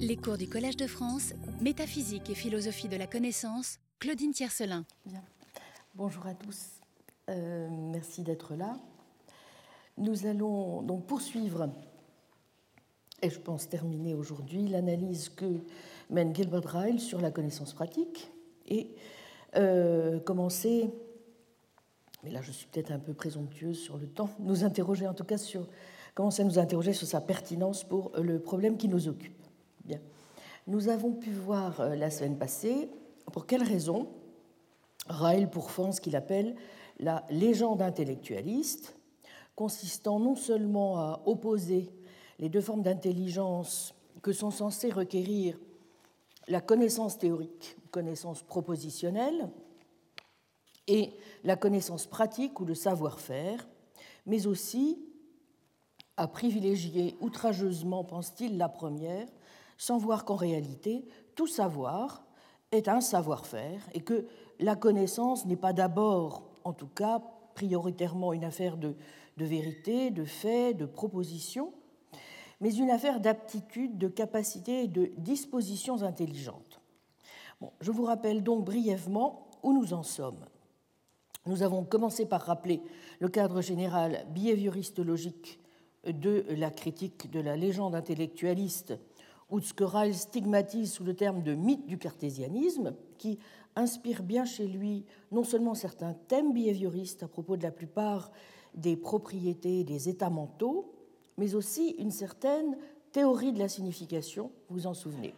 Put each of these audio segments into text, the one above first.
Les cours du Collège de France, Métaphysique et philosophie de la connaissance, Claudine Tiercelin. Bien. Bonjour à tous. Euh, merci d'être là. Nous allons donc poursuivre, et je pense terminer aujourd'hui, l'analyse que mène Gilbert Ryle sur la connaissance pratique et euh, commencer, mais là je suis peut-être un peu présomptueuse sur le temps, nous interroger en tout cas sur, commencer à nous interroger sur sa pertinence pour le problème qui nous occupe. Nous avons pu voir euh, la semaine passée pour quelles raisons Ryle pourfend ce qu'il appelle la légende intellectualiste, consistant non seulement à opposer les deux formes d'intelligence que sont censées requérir la connaissance théorique connaissance propositionnelle et la connaissance pratique ou le savoir-faire, mais aussi à privilégier outrageusement, pense-t-il, la première, sans voir qu'en réalité, tout savoir est un savoir-faire et que la connaissance n'est pas d'abord, en tout cas, prioritairement une affaire de, vérité, de fait, de proposition, mais une affaire d'aptitude, de capacité et de dispositions intelligentes. Bon, je vous rappelle donc brièvement où nous en sommes. Nous avons commencé par rappeler le cadre général behavioriste-logique de la critique de la légende intellectualiste, ou ce que Ryle stigmatise sous le terme de mythe du cartésianisme, qui inspire bien chez lui non seulement certains thèmes behavioristes à propos de la plupart des propriétés des états mentaux, mais aussi une certaine théorie de la signification, vous en souvenez.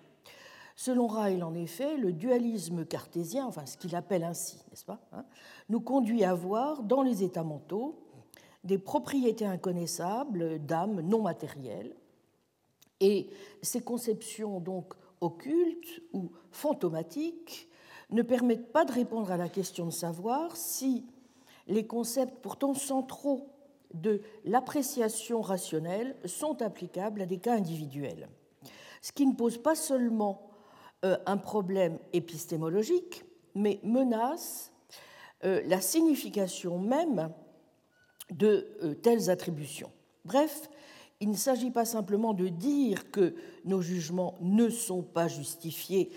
Selon Ryle, en effet, le dualisme cartésien, enfin ce qu'il appelle ainsi, n'est-ce pas, hein, nous conduit à voir dans les états mentaux des propriétés inconnaissables d'âme non matérielle, et ces conceptions donc occultes ou fantomatiques ne permettent pas de répondre à la question de savoir si les concepts pourtant centraux de l'appréciation rationnelle sont applicables à des cas individuels. Ce qui ne pose pas seulement euh, un problème épistémologique, mais menace euh, la signification même de euh, telles attributions. Bref, il ne s'agit pas simplement de dire que nos jugements ne sont pas justifiés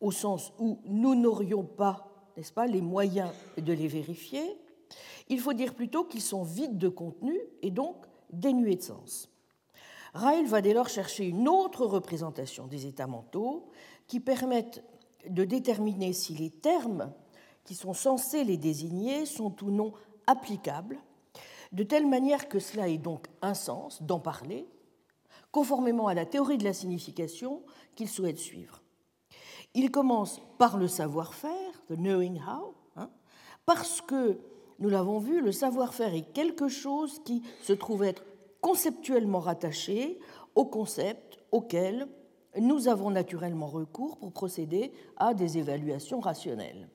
au sens où nous n'aurions pas, n'est-ce pas, les moyens de les vérifier. Il faut dire plutôt qu'ils sont vides de contenu et donc dénués de sens. Ryle va dès lors chercher une autre représentation des états mentaux qui permettent de déterminer si les termes qui sont censés les désigner sont ou non applicables de telle manière que cela ait donc un sens d'en parler, conformément à la théorie de la signification qu'il souhaite suivre. Il commence par le savoir-faire, the knowing how, hein, parce que, nous l'avons vu, le savoir-faire est quelque chose qui se trouve être conceptuellement rattaché au concept auquel nous avons naturellement recours pour procéder à des évaluations rationnelles.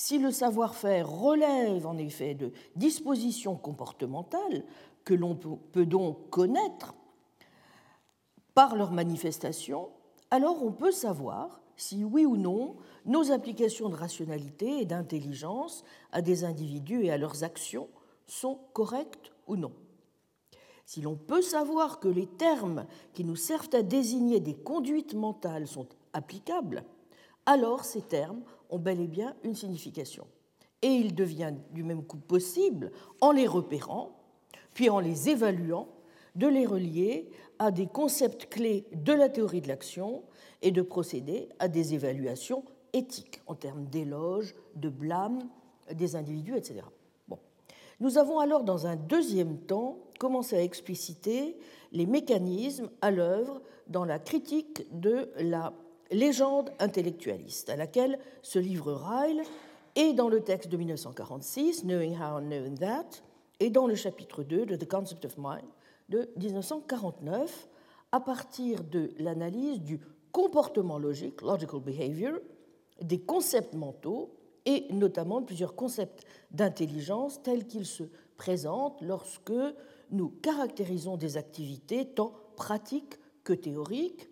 Si le savoir-faire relève en effet de dispositions comportementales que l'on peut donc connaître par leur manifestation, alors on peut savoir si oui ou non nos applications de rationalité et d'intelligence à des individus et à leurs actions sont correctes ou non. Si l'on peut savoir que les termes qui nous servent à désigner des conduites mentales sont applicables, alors ces termes ont bel et bien une signification. Et il devient du même coup possible, en les repérant, puis en les évaluant, de les relier à des concepts clés de la théorie de l'action et de procéder à des évaluations éthiques en termes d'éloge, de blâme des individus, etc. Bon. Nous avons alors, dans un deuxième temps, commencé à expliciter les mécanismes à l'œuvre dans la critique de la légende intellectualiste, à laquelle se livre Ryle, et dans le texte de 1946, Knowing How, Knowing That, et dans le chapitre 2 de The Concept of Mind de 1949, à partir de l'analyse du comportement logique, logical behavior, des concepts mentaux, et notamment de plusieurs concepts d'intelligence tels qu'ils se présentent lorsque nous caractérisons des activités tant pratiques que théoriques.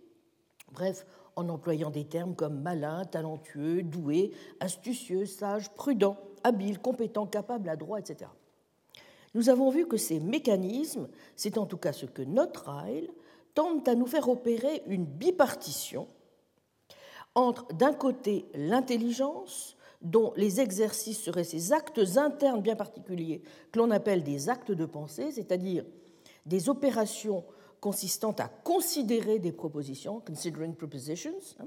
Bref, en employant des termes comme malin, talentueux, doué, astucieux, sage, prudent, habile, compétent, capable, adroit, etc. Nous avons vu que ces mécanismes, c'est en tout cas ce que notre Ryle tendent à nous faire opérer une bipartition entre, d'un côté, l'intelligence, dont les exercices seraient ces actes internes bien particuliers que l'on appelle des actes de pensée, c'est-à-dire des opérations consistant à considérer des propositions, considering propositions, hein,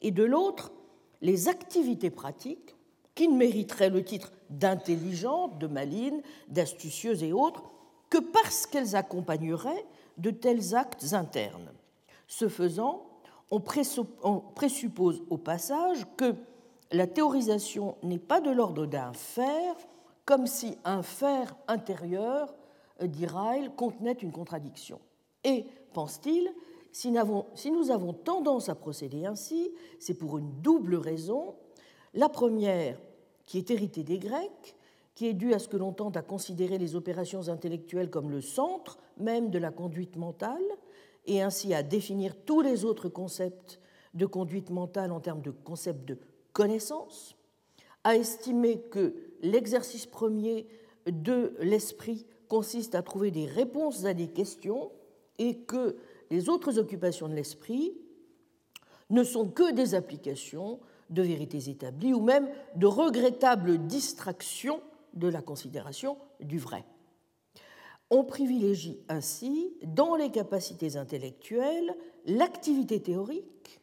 et de l'autre, les activités pratiques qui ne mériteraient le titre d'intelligentes, de malines, d'astucieuses et autres que parce qu'elles accompagneraient de tels actes internes. Ce faisant, on présuppose au passage que la théorisation n'est pas de l'ordre d'un faire, comme si un faire intérieur, euh, dit Ryle, contenait une contradiction. Et, pense-t-il, si nous avons tendance à procéder ainsi, c'est pour une double raison. La première, qui est héritée des Grecs, qui est due à ce que l'on tente à considérer les opérations intellectuelles comme le centre même de la conduite mentale, et ainsi à définir tous les autres concepts de conduite mentale en termes de concepts de connaissance, à estimer que l'exercice premier de l'esprit consiste à trouver des réponses à des questions et que les autres occupations de l'esprit ne sont que des applications de vérités établies ou même de regrettables distractions de la considération du vrai. On privilégie ainsi, dans les capacités intellectuelles, l'activité théorique,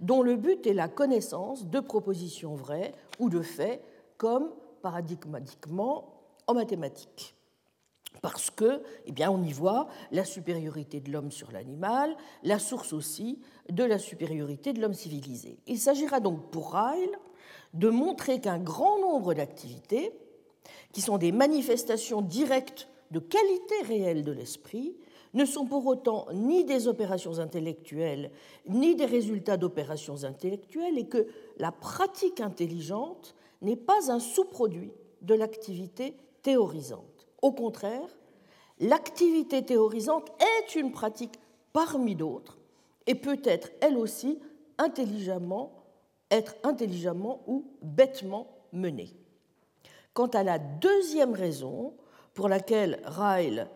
dont le but est la connaissance de propositions vraies ou de faits, comme paradigmatiquement en mathématiques. Parce que, eh on y voit la supériorité de l'homme sur l'animal, la source aussi de la supériorité de l'homme civilisé. Il s'agira donc pour Ryle de montrer qu'un grand nombre d'activités, qui sont des manifestations directes de qualité réelle de l'esprit ne sont pour autant ni des opérations intellectuelles, ni des résultats d'opérations intellectuelles, et que la pratique intelligente n'est pas un sous-produit de l'activité théorisante. Au contraire, l'activité théorisante est une pratique parmi d'autres et peut être elle aussi intelligemment, être intelligemment ou bêtement menée. Quant à la deuxième raison, pour laquelle Ryle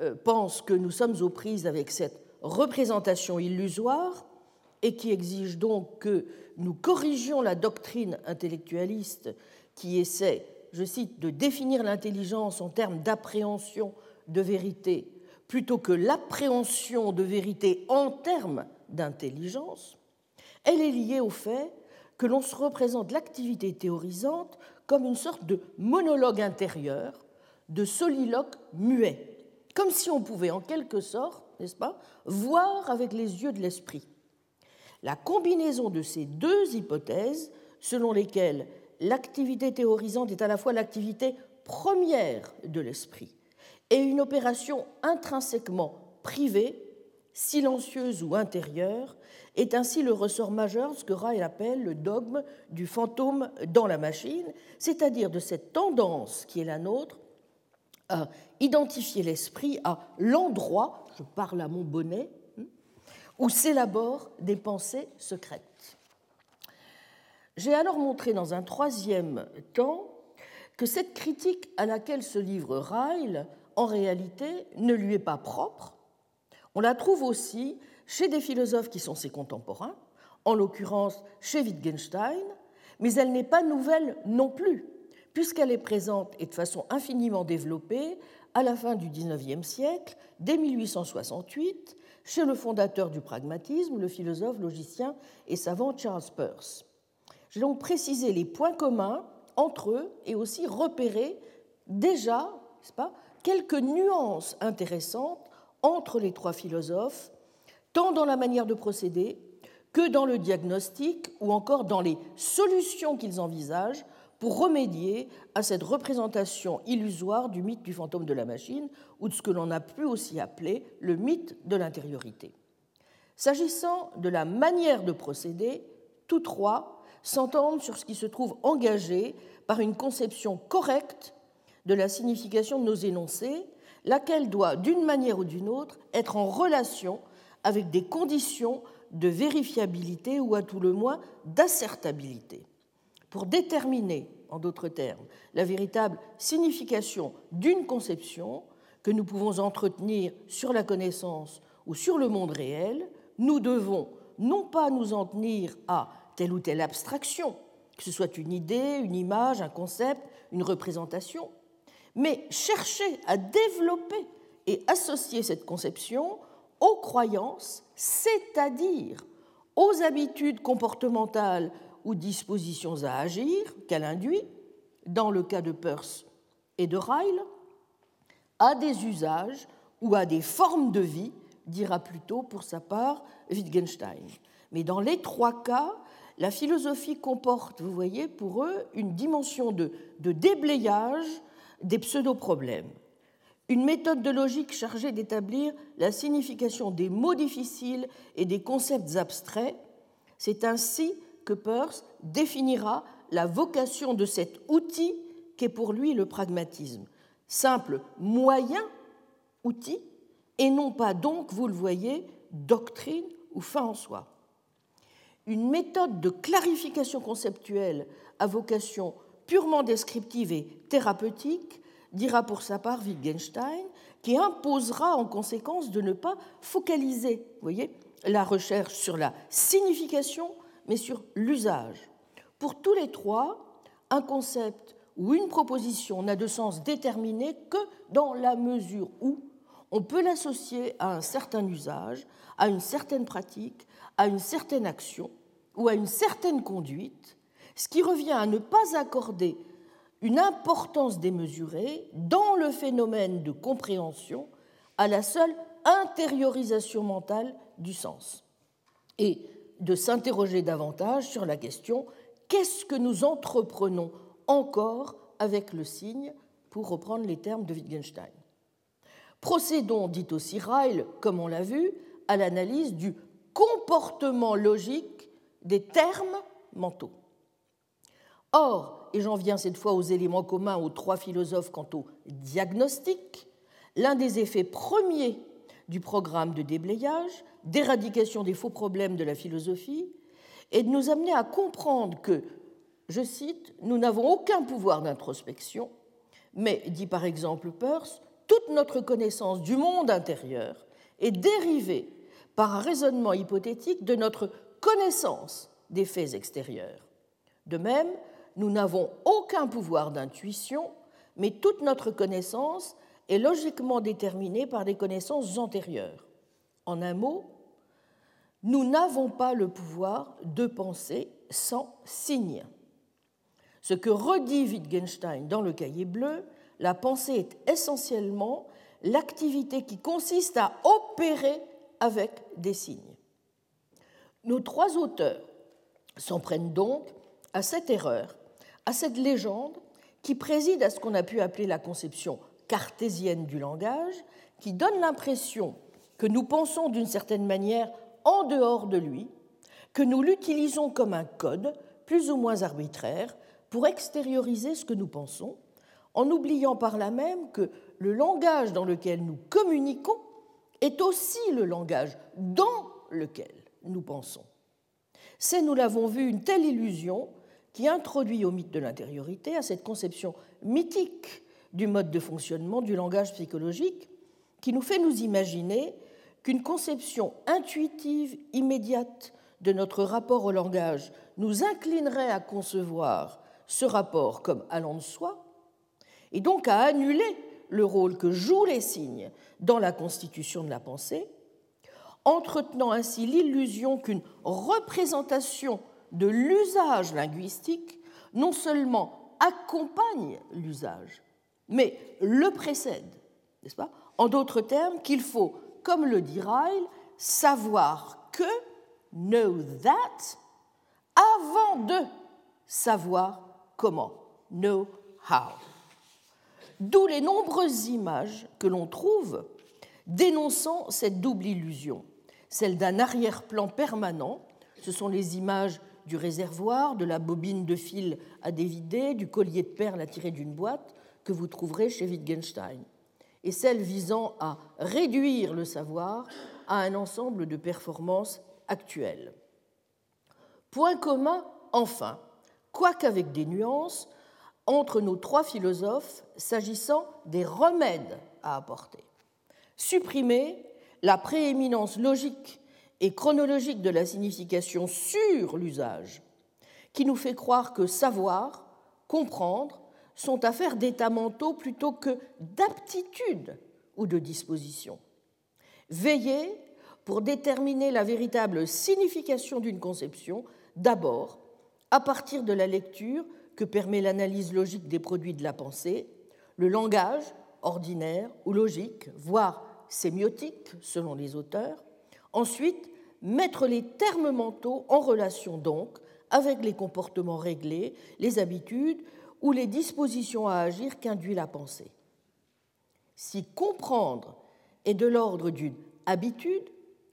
euh, pense que nous sommes aux prises avec cette représentation illusoire et qui exige donc que nous corrigions la doctrine intellectualiste qui essaie, je cite, de définir l'intelligence en termes d'appréhension de vérité plutôt que l'appréhension de vérité en termes d'intelligence, elle est liée au fait que l'on se représente l'activité théorisante comme une sorte de monologue intérieur de soliloque muet, comme si on pouvait en quelque sorte, n'est-ce pas, voir avec les yeux de l'esprit. La combinaison de ces deux hypothèses, selon lesquelles l'activité théorisante est à la fois l'activité première de l'esprit et une opération intrinsèquement privée, silencieuse ou intérieure, est ainsi le ressort majeur de ce que Ryle appelle le dogme du fantôme dans la machine, c'est-à-dire de cette tendance qui est la nôtre à identifier l'esprit à l'endroit, je parle à mon bonnet, hein, où s'élaborent des pensées secrètes. J'ai alors montré dans un troisième temps que cette critique à laquelle se livre Ryle, en réalité, ne lui est pas propre. On la trouve aussi chez des philosophes qui sont ses contemporains, en l'occurrence chez Wittgenstein, mais elle n'est pas nouvelle non plus puisqu'elle est présente et de façon infiniment développée à la fin du XIXe siècle, dès 1868, chez le fondateur du pragmatisme, le philosophe, logicien et savant Charles Peirce. J'ai donc précisé les points communs entre eux et aussi repéré déjà pas, quelques nuances intéressantes entre les trois philosophes, tant dans la manière de procéder que dans le diagnostic ou encore dans les solutions qu'ils envisagent pour remédier à cette représentation illusoire du mythe du fantôme de la machine ou de ce que l'on a pu aussi appeler le mythe de l'intériorité. S'agissant de la manière de procéder, tous trois s'entendent sur ce qui se trouve engagé par une conception correcte de la signification de nos énoncés, laquelle doit, d'une manière ou d'une autre, être en relation avec des conditions de vérifiabilité ou à tout le moins d'assertabilité. Pour déterminer en d'autres termes, la véritable signification d'une conception que nous pouvons entretenir sur la connaissance ou sur le monde réel, nous devons non pas nous en tenir à telle ou telle abstraction, que ce soit une idée, une image, un concept, une représentation, mais chercher à développer et associer cette conception aux croyances, c'est-à-dire aux habitudes comportementales ou dispositions à agir qu'elle induit, dans le cas de Peirce et de Ryle, à des usages ou à des formes de vie, dira plutôt pour sa part Wittgenstein. Mais dans les trois cas, la philosophie comporte, vous voyez, pour eux, une dimension de, déblayage des pseudo-problèmes. Une méthode de logique chargée d'établir la signification des mots difficiles et des concepts abstraits. C'est ainsi que Peirce définira la vocation de cet outil qu'est pour lui le pragmatisme. Simple moyen, outil, et non pas donc, vous le voyez, doctrine ou fin en soi. Une méthode de clarification conceptuelle à vocation purement descriptive et thérapeutique, dira pour sa part Wittgenstein, qui imposera en conséquence de ne pas focaliser voyez, la recherche sur la signification, mais sur l'usage. Pour tous les trois, un concept ou une proposition n'a de sens déterminé que dans la mesure où on peut l'associer à un certain usage, à une certaine pratique, à une certaine action ou à une certaine conduite, ce qui revient à ne pas accorder une importance démesurée dans le phénomène de compréhension à la seule intériorisation mentale du sens, et de s'interroger davantage sur la question qu'est-ce que nous entreprenons encore avec le signe, pour reprendre les termes de Wittgenstein? Procédons, dit aussi Ryle, comme on l'a vu, à l'analyse du comportement logique des termes mentaux. Or, et j'en viens cette fois aux éléments communs aux trois philosophes quant au diagnostic, l'un des effets premiers du programme de déblayage, d'éradication des faux problèmes de la philosophie, est de nous amener à comprendre que, je cite, nous n'avons aucun pouvoir d'introspection, mais, dit par exemple Peirce, toute notre connaissance du monde intérieur est dérivée par un raisonnement hypothétique de notre connaissance des faits extérieurs. De même, nous n'avons aucun pouvoir d'intuition, mais toute notre connaissance est logiquement déterminée par des connaissances antérieures. En un mot, nous n'avons pas le pouvoir de penser sans signe. Ce que redit Wittgenstein dans le cahier bleu, la pensée est essentiellement l'activité qui consiste à opérer avec des signes. Nos trois auteurs s'en prennent donc à cette erreur à cette légende qui préside à ce qu'on a pu appeler la conception cartésienne du langage, qui donne l'impression que nous pensons d'une certaine manière en dehors de lui, que nous l'utilisons comme un code plus ou moins arbitraire pour extérioriser ce que nous pensons, en oubliant par là même que le langage dans lequel nous communiquons est aussi le langage dans lequel nous pensons. C'est, nous l'avons vu, une telle illusion qui introduit au mythe de l'intériorité, à cette conception mythique du mode de fonctionnement du langage psychologique, qui nous fait nous imaginer qu'une conception intuitive, immédiate de notre rapport au langage nous inclinerait à concevoir ce rapport comme allant de soi, et donc à annuler le rôle que jouent les signes dans la constitution de la pensée, entretenant ainsi l'illusion qu'une représentation de l'usage linguistique non seulement accompagne l'usage, mais le précède, n'est-ce pas? En d'autres termes, qu'il faut, comme le dit Ryle, savoir que, know that, avant de savoir comment, know how. D'où les nombreuses images que l'on trouve dénonçant cette double illusion, celle d'un arrière-plan permanent, ce sont les images du réservoir, de la bobine de fil à dévider, du collier de perles à tirer d'une boîte que vous trouverez chez Wittgenstein, et celle visant à réduire le savoir à un ensemble de performances actuelles. Point commun, enfin, quoiqu'avec des nuances, entre nos trois philosophes s'agissant des remèdes à apporter. Supprimer la prééminence logique et chronologique de la signification sur l'usage, qui nous fait croire que savoir, comprendre, sont affaires d'états mentaux plutôt que d'aptitude ou de disposition. Veiller pour déterminer la véritable signification d'une conception, d'abord à partir de la lecture que permet l'analyse logique des produits de la pensée, le langage ordinaire ou logique, voire sémiotique selon les auteurs, ensuite mettre les termes mentaux en relation donc avec les comportements réglés, les habitudes ou les dispositions à agir qu'induit la pensée. Si comprendre est de l'ordre d'une habitude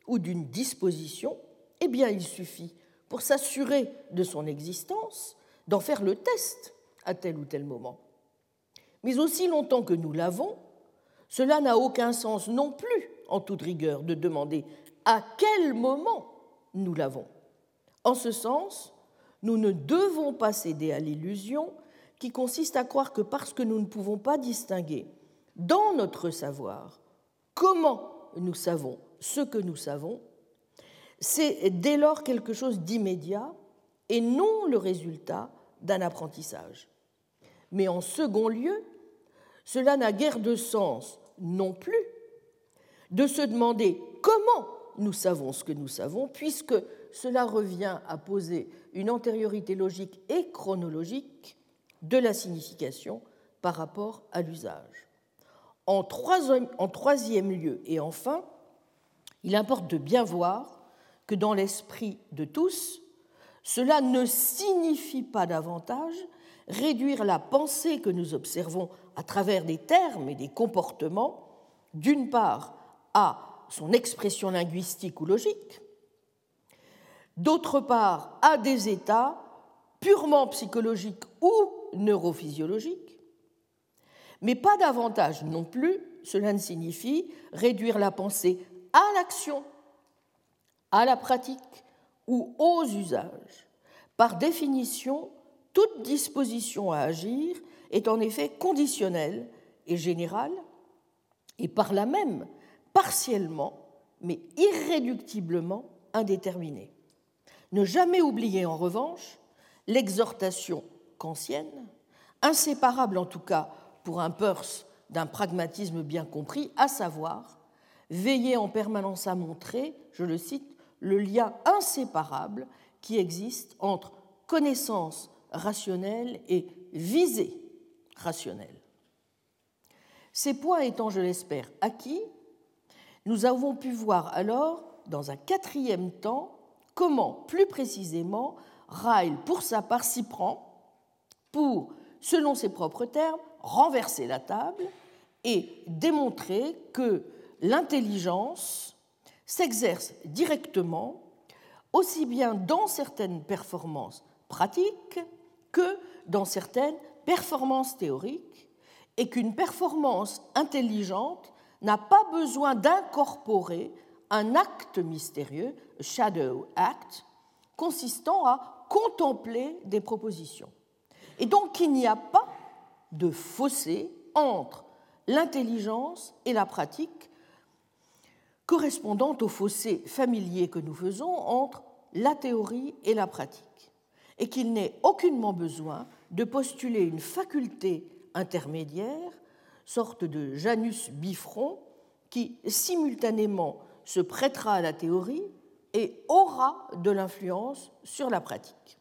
ou d'une disposition, eh bien il suffit, pour s'assurer de son existence, d'en faire le test à tel ou tel moment. Mais aussi longtemps que nous l'avons, cela n'a aucun sens non plus, en toute rigueur, de demander à quel moment nous l'avons. En ce sens, nous ne devons pas céder à l'illusion qui consiste à croire que parce que nous ne pouvons pas distinguer dans notre savoir comment nous savons ce que nous savons, c'est dès lors quelque chose d'immédiat et non le résultat d'un apprentissage. Mais en second lieu, cela n'a guère de sens non plus de se demander comment nous savons ce que nous savons, puisque cela revient à poser une antériorité logique et chronologique de la signification par rapport à l'usage. En troisième, lieu et enfin, il importe de bien voir que dans l'esprit de tous, cela ne signifie pas davantage réduire la pensée que nous observons à travers des termes et des comportements, d'une part à son expression linguistique ou logique, d'autre part à des états purement psychologiques ou neurophysiologiques, mais pas davantage non plus, cela ne signifie réduire la pensée à l'action, à la pratique ou aux usages. Par définition, toute disposition à agir est en effet conditionnelle et générale, et par là même partiellement, mais irréductiblement indéterminée. Ne jamais oublier en revanche l'exhortation kantienne, inséparable en tout cas pour un Peirce d'un pragmatisme bien compris, à savoir veiller en permanence à montrer, je le cite, le lien inséparable qui existe entre connaissance rationnelle et visée rationnelle. Ces points étant, je l'espère, acquis, nous avons pu voir alors, dans un quatrième temps, comment, plus précisément, Ryle, pour sa part, s'y prend pour, selon ses propres termes, renverser la table et démontrer que l'intelligence s'exerce directement aussi bien dans certaines performances pratiques que dans certaines performances théoriques et qu'une performance intelligente n'a pas besoin d'incorporer un acte mystérieux, shadow act, consistant à contempler des propositions. Et donc il n'y a pas de fossé entre l'intelligence et la pratique correspondant au fossé familier que nous faisons entre la théorie et la pratique, et qu'il n'est aucunement besoin de postuler une faculté intermédiaire sorte de Janus bifront qui simultanément se prêtera à la théorie et aura de l'influence sur la pratique.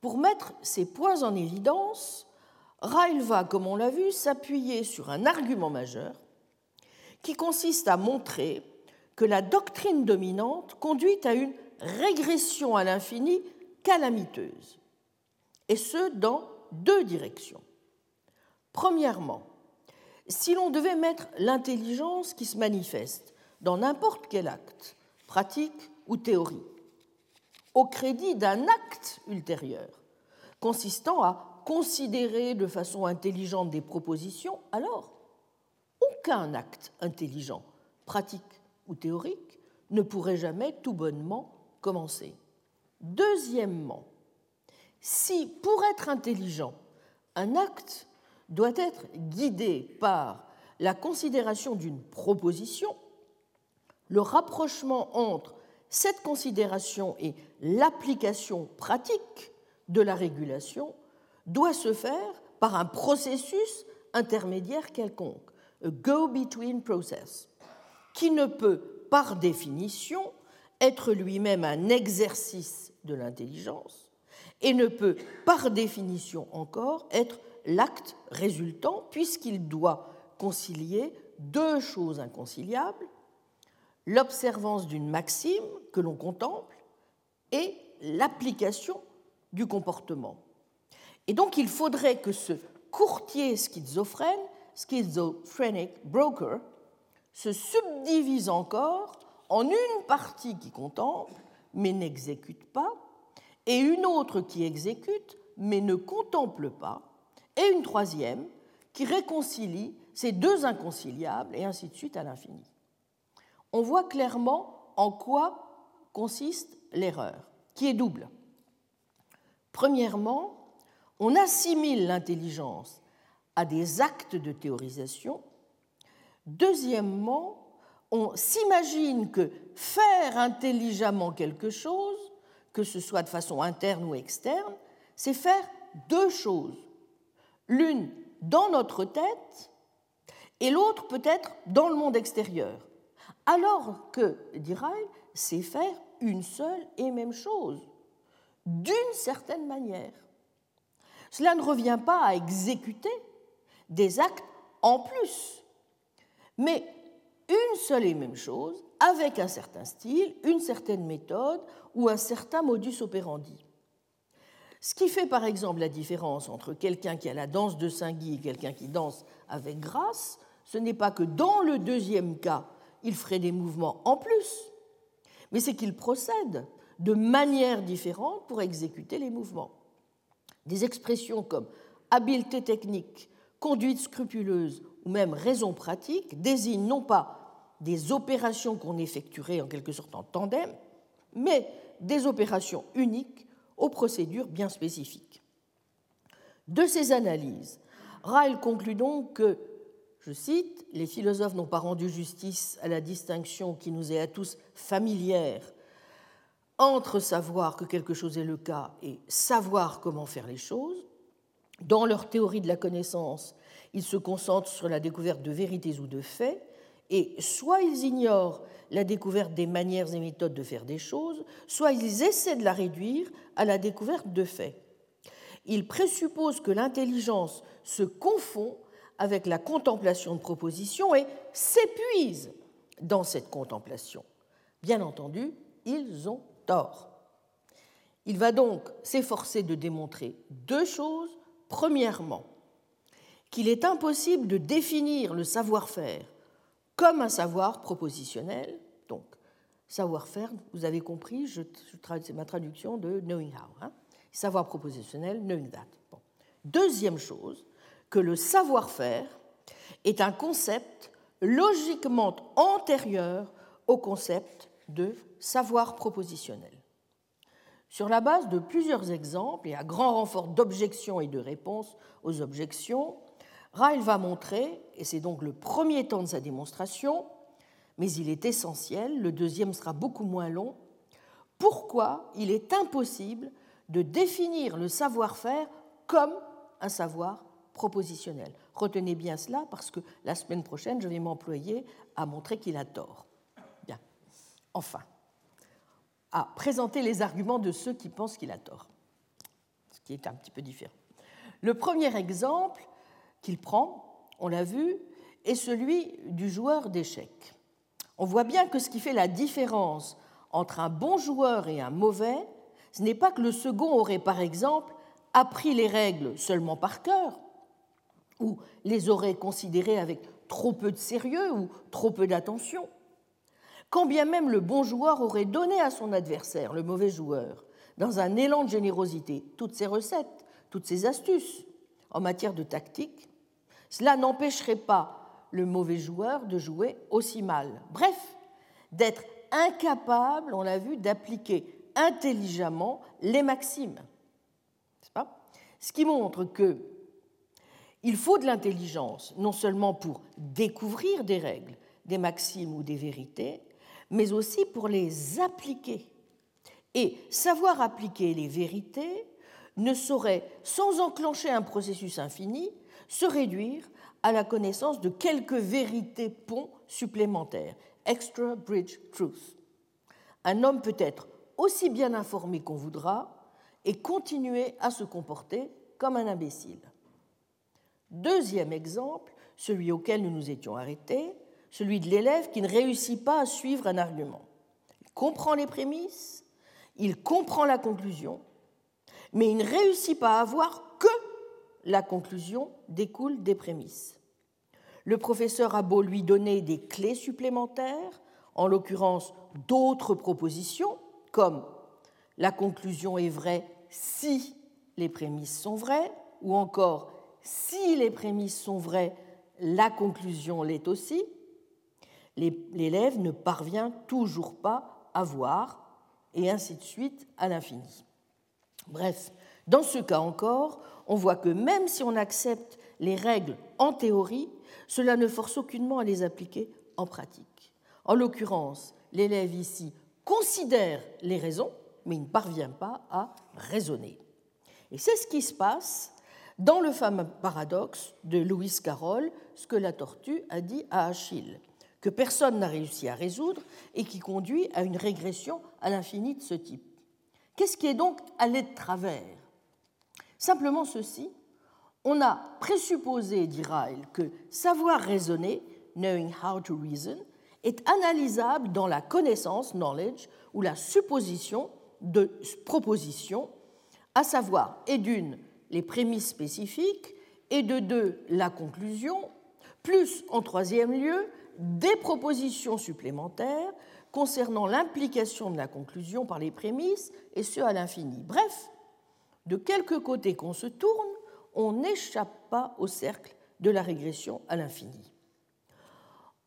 Pour mettre ces points en évidence, Ryle va, comme on l'a vu, s'appuyer sur un argument majeur qui consiste à montrer que la doctrine dominante conduit à une régression à l'infini calamiteuse, et ce dans deux directions. Premièrement, si l'on devait mettre l'intelligence qui se manifeste dans n'importe quel acte, pratique ou théorie, au crédit d'un acte ultérieur, consistant à considérer de façon intelligente des propositions, alors aucun acte intelligent, pratique ou théorique, ne pourrait jamais tout bonnement commencer. Deuxièmement, si pour être intelligent, un acte doit être guidé par la considération d'une proposition, le rapprochement entre cette considération et l'application pratique de la régulation doit se faire par un processus intermédiaire quelconque, go-between process, qui ne peut, par définition, être lui-même un exercice de l'intelligence et ne peut, par définition encore, être l'acte résultant, puisqu'il doit concilier deux choses inconciliables, l'observance d'une maxime que l'on contemple et l'application du comportement. Et donc il faudrait que ce courtier schizophrène, schizophrenic broker, se subdivise encore en une partie qui contemple mais n'exécute pas, et une autre qui exécute mais ne contemple pas, et une troisième qui réconcilie ces deux inconciliables, et ainsi de suite à l'infini. On voit clairement en quoi consiste l'erreur, qui est double. Premièrement, on assimile l'intelligence à des actes de théorisation. Deuxièmement, on s'imagine que faire intelligemment quelque chose, que ce soit de façon interne ou externe, c'est faire deux choses. L'une dans notre tête et l'autre peut-être dans le monde extérieur. Alors que, dit Ryle, c'est faire une seule et même chose, d'une certaine manière. Cela ne revient pas à exécuter des actes en plus, mais une seule et même chose, avec un certain style, une certaine méthode ou un certain modus operandi. Ce qui fait par exemple la différence entre quelqu'un qui a la danse de Saint-Guy et quelqu'un qui danse avec grâce, ce n'est pas que dans le deuxième cas, il ferait des mouvements en plus, mais c'est qu'il procède de manière différente pour exécuter les mouvements. Des expressions comme habileté technique, conduite scrupuleuse ou même raison pratique désignent non pas des opérations qu'on effectuerait en quelque sorte en tandem, mais des opérations uniques aux procédures bien spécifiques. De ces analyses, Ryle conclut donc que, je cite, les philosophes n'ont pas rendu justice à la distinction qui nous est à tous familière entre savoir que quelque chose est le cas et savoir comment faire les choses. Dans leur théorie de la connaissance, ils se concentrent sur la découverte de vérités ou de faits, et soit ils ignorent la découverte des manières et méthodes de faire des choses, soit ils essaient de la réduire à la découverte de faits. Ils présupposent que l'intelligence se confond avec la contemplation de propositions et s'épuise dans cette contemplation. Bien entendu, ils ont tort. Il va donc s'efforcer de démontrer deux choses. Premièrement, qu'il est impossible de définir le savoir-faire comme un savoir propositionnel. Donc, savoir-faire, vous avez compris, c'est ma traduction de knowing how. Hein. savoir propositionnel, knowing that. Deuxième chose, que le savoir-faire est un concept logiquement antérieur au concept de savoir propositionnel. Sur la base de plusieurs exemples et à grand renfort d'objections et de réponses aux objections, Ryle va montrer, et c'est donc le premier temps de sa démonstration, mais il est essentiel, le deuxième sera beaucoup moins long, pourquoi il est impossible de définir le savoir-faire comme un savoir propositionnel. Retenez bien cela parce que la semaine prochaine, je vais m'employer à montrer qu'il a tort. Bien. Enfin, à présenter les arguments de ceux qui pensent qu'il a tort, ce qui est un petit peu différent. Le premier exemple qu'il prend, on l'a vu, est celui du joueur d'échecs. On voit bien que ce qui fait la différence entre un bon joueur et un mauvais, ce n'est pas que le second aurait, par exemple, appris les règles seulement par cœur, ou les aurait considérées avec trop peu de sérieux ou trop peu d'attention. Quand bien même le bon joueur aurait donné à son adversaire, le mauvais joueur, dans un élan de générosité, toutes ses recettes, toutes ses astuces en matière de tactique, cela n'empêcherait pas le mauvais joueur de jouer aussi mal. Bref, d'être incapable, on l'a vu, d'appliquer intelligemment les maximes. Pas? Ce qui montre que il faut de l'intelligence, non seulement pour découvrir des règles, des maximes ou des vérités, mais aussi pour les appliquer. Et savoir appliquer les vérités ne saurait, sans enclencher un processus infini, se réduire à la connaissance de quelques vérités ponts supplémentaires, extra bridge truth. Un homme peut être aussi bien informé qu'on voudra et continuer à se comporter comme un imbécile. Deuxième exemple, celui auquel nous nous étions arrêtés, celui de l'élève qui ne réussit pas à suivre un argument. Il comprend les prémices, il comprend la conclusion, mais il ne réussit pas à voir que la conclusion découle des prémices. Le professeur a beau lui donner des clés supplémentaires, en l'occurrence d'autres propositions, comme la conclusion est vraie si les prémices sont vraies, ou encore si les prémices sont vraies, la conclusion l'est aussi, l'élève ne parvient toujours pas à voir, et ainsi de suite à l'infini. Bref, dans ce cas encore, on voit que même si on accepte les règles en théorie, cela ne force aucunement à les appliquer en pratique. En l'occurrence, l'élève ici considère les raisons, mais il ne parvient pas à raisonner. Et c'est ce qui se passe dans le fameux paradoxe de Louis Carroll, ce que la tortue a dit à Achille, que personne n'a réussi à résoudre et qui conduit à une régression à l'infini de ce type. Qu'est-ce qui est donc allé de travers? Simplement ceci, on a présupposé, dit Ryle, que savoir raisonner, knowing how to reason, est analysable dans la connaissance, knowledge, ou la supposition de proposition, à savoir, et d'une, les prémices spécifiques, et de deux, la conclusion, plus, en troisième lieu, des propositions supplémentaires concernant l'implication de la conclusion par les prémices, et ce à l'infini. Bref, de quelque côté qu'on se tourne, on n'échappe pas au cercle de la régression à l'infini.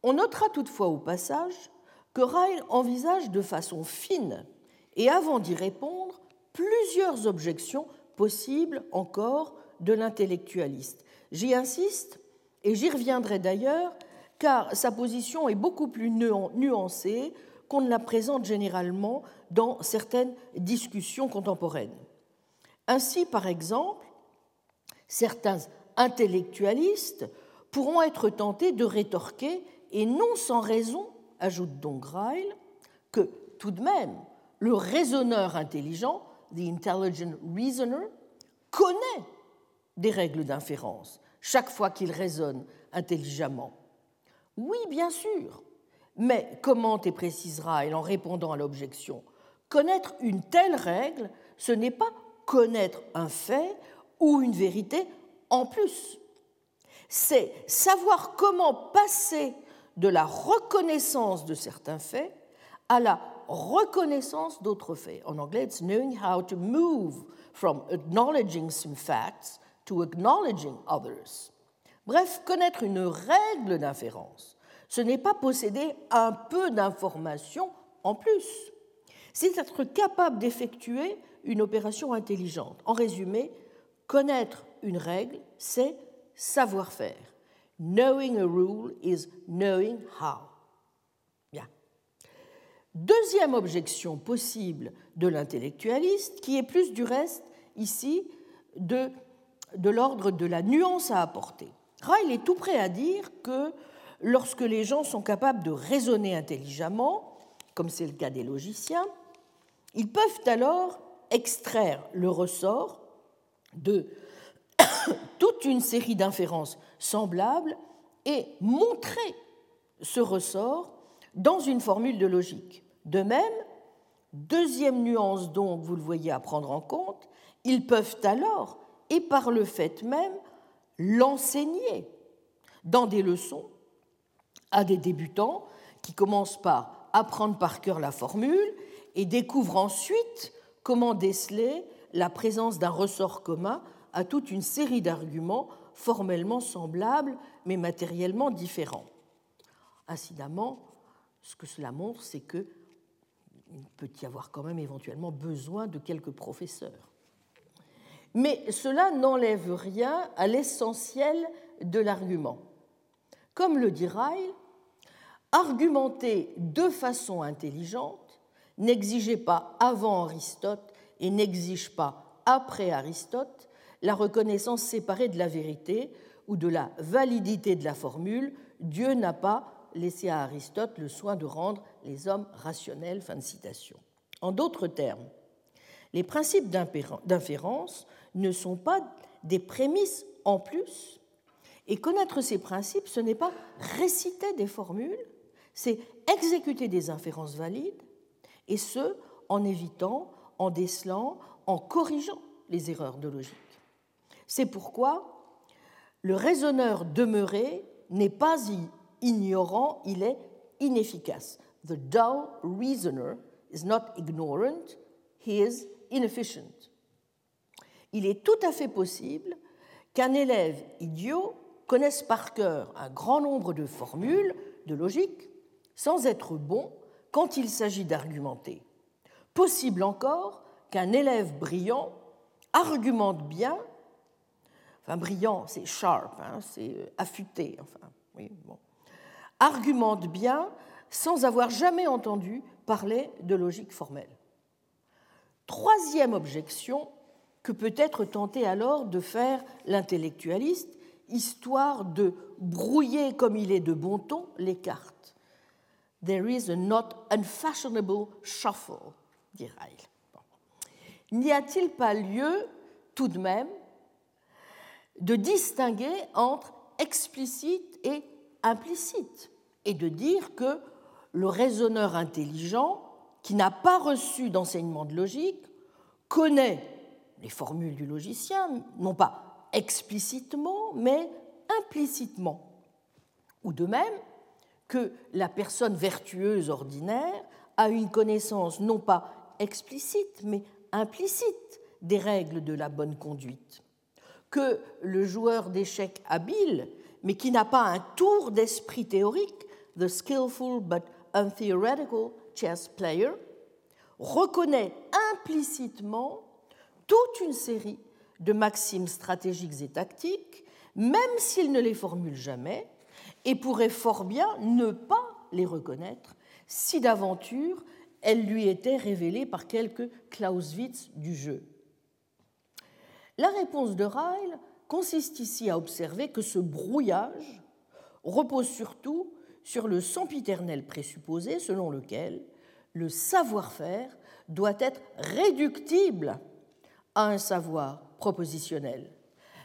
On notera toutefois au passage que Ryle envisage de façon fine et avant d'y répondre plusieurs objections possibles encore de l'intellectualiste. J'y insiste et j'y reviendrai d'ailleurs car sa position est beaucoup plus nuancée qu'on ne la présente généralement dans certaines discussions contemporaines. Ainsi, par exemple, certains intellectualistes pourront être tentés de rétorquer, et non sans raison, ajoute donc Ryle, que tout de même, le raisonneur intelligent, the intelligent reasoner, connaît des règles d'inférence chaque fois qu'il raisonne intelligemment. Oui, bien sûr, mais comment et précise Ryle en répondant à l'objection? Connaître une telle règle, ce n'est pas connaître un fait ou une vérité en plus. C'est savoir comment passer de la reconnaissance de certains faits à la reconnaissance d'autres faits. En anglais, it's knowing how to move from acknowledging some facts to acknowledging others. Bref, connaître une règle d'inférence, ce n'est pas posséder un peu d'information en plus, c'est être capable d'effectuer une opération intelligente. En résumé, connaître une règle, c'est savoir faire. Knowing a rule is knowing how. Bien. Deuxième objection possible de l'intellectualiste, qui est plus du reste ici de, de l'ordre de la nuance à apporter. Ryle est tout prêt à dire que lorsque les gens sont capables de raisonner intelligemment, comme c'est le cas des logiciens, ils peuvent alors extraire le ressort de toute une série d'inférences semblables et montrer ce ressort dans une formule de logique. De même, deuxième nuance donc, vous le voyez à prendre en compte, ils peuvent alors, et par le fait même, l'enseigner dans des leçons à des débutants qui commencent par apprendre par cœur la formule et découvrent ensuite comment déceler la présence d'un ressort commun à toute une série d'arguments formellement semblables mais matériellement différents. Incidemment, ce que cela montre, c'est qu'il peut y avoir quand même éventuellement besoin de quelques professeurs. Mais cela n'enlève rien à l'essentiel de l'argument. Comme le dit Ryle, Argumenter de façon intelligente n'exigeait pas avant Aristote et n'exige pas après Aristote la reconnaissance séparée de la vérité ou de la validité de la formule. Dieu n'a pas laissé à Aristote le soin de rendre les hommes rationnels. Fin de citation. En d'autres termes, les principes d'inférence ne sont pas des prémices en plus, et connaître ces principes, ce n'est pas réciter des formules, c'est exécuter des inférences valides, et ce, en évitant, en décelant, en corrigeant les erreurs de logique. C'est pourquoi le raisonneur demeuré n'est pas ignorant, il est inefficace. The dull reasoner is not ignorant, he is inefficient. Il est tout à fait possible qu'un élève idiot connaisse par cœur un grand nombre de formules de logique sans être bon quand il s'agit d'argumenter. Possible encore qu'un élève brillant argumente bien, enfin brillant c'est sharp, hein, c'est affûté, enfin, oui, bon, argumente bien sans avoir jamais entendu parler de logique formelle. Troisième objection que peut être tenté alors de faire l'intellectualiste, histoire de brouiller comme il est de bon ton les cartes. There is a not unfashionable shuffle, Ryle. N'y a-t-il pas lieu, tout de même, de distinguer entre explicite et implicite et de dire que le raisonneur intelligent, qui n'a pas reçu d'enseignement de logique, connaît les formules du logicien, non pas explicitement, mais implicitement. Ou de même que la personne vertueuse ordinaire a une connaissance non pas explicite, mais implicite des règles de la bonne conduite. Que le joueur d'échecs habile, mais qui n'a pas un tour d'esprit théorique, the skillful but untheoretical chess player, reconnaît implicitement toute une série de maximes stratégiques et tactiques, même s'il ne les formule jamais, et pourrait fort bien ne pas les reconnaître si d'aventure elles lui étaient révélées par quelque Clausewitz du jeu. La réponse de Ryle consiste ici à observer que ce brouillage repose surtout sur le sempiternel présupposé selon lequel le savoir-faire doit être réductible à un savoir propositionnel,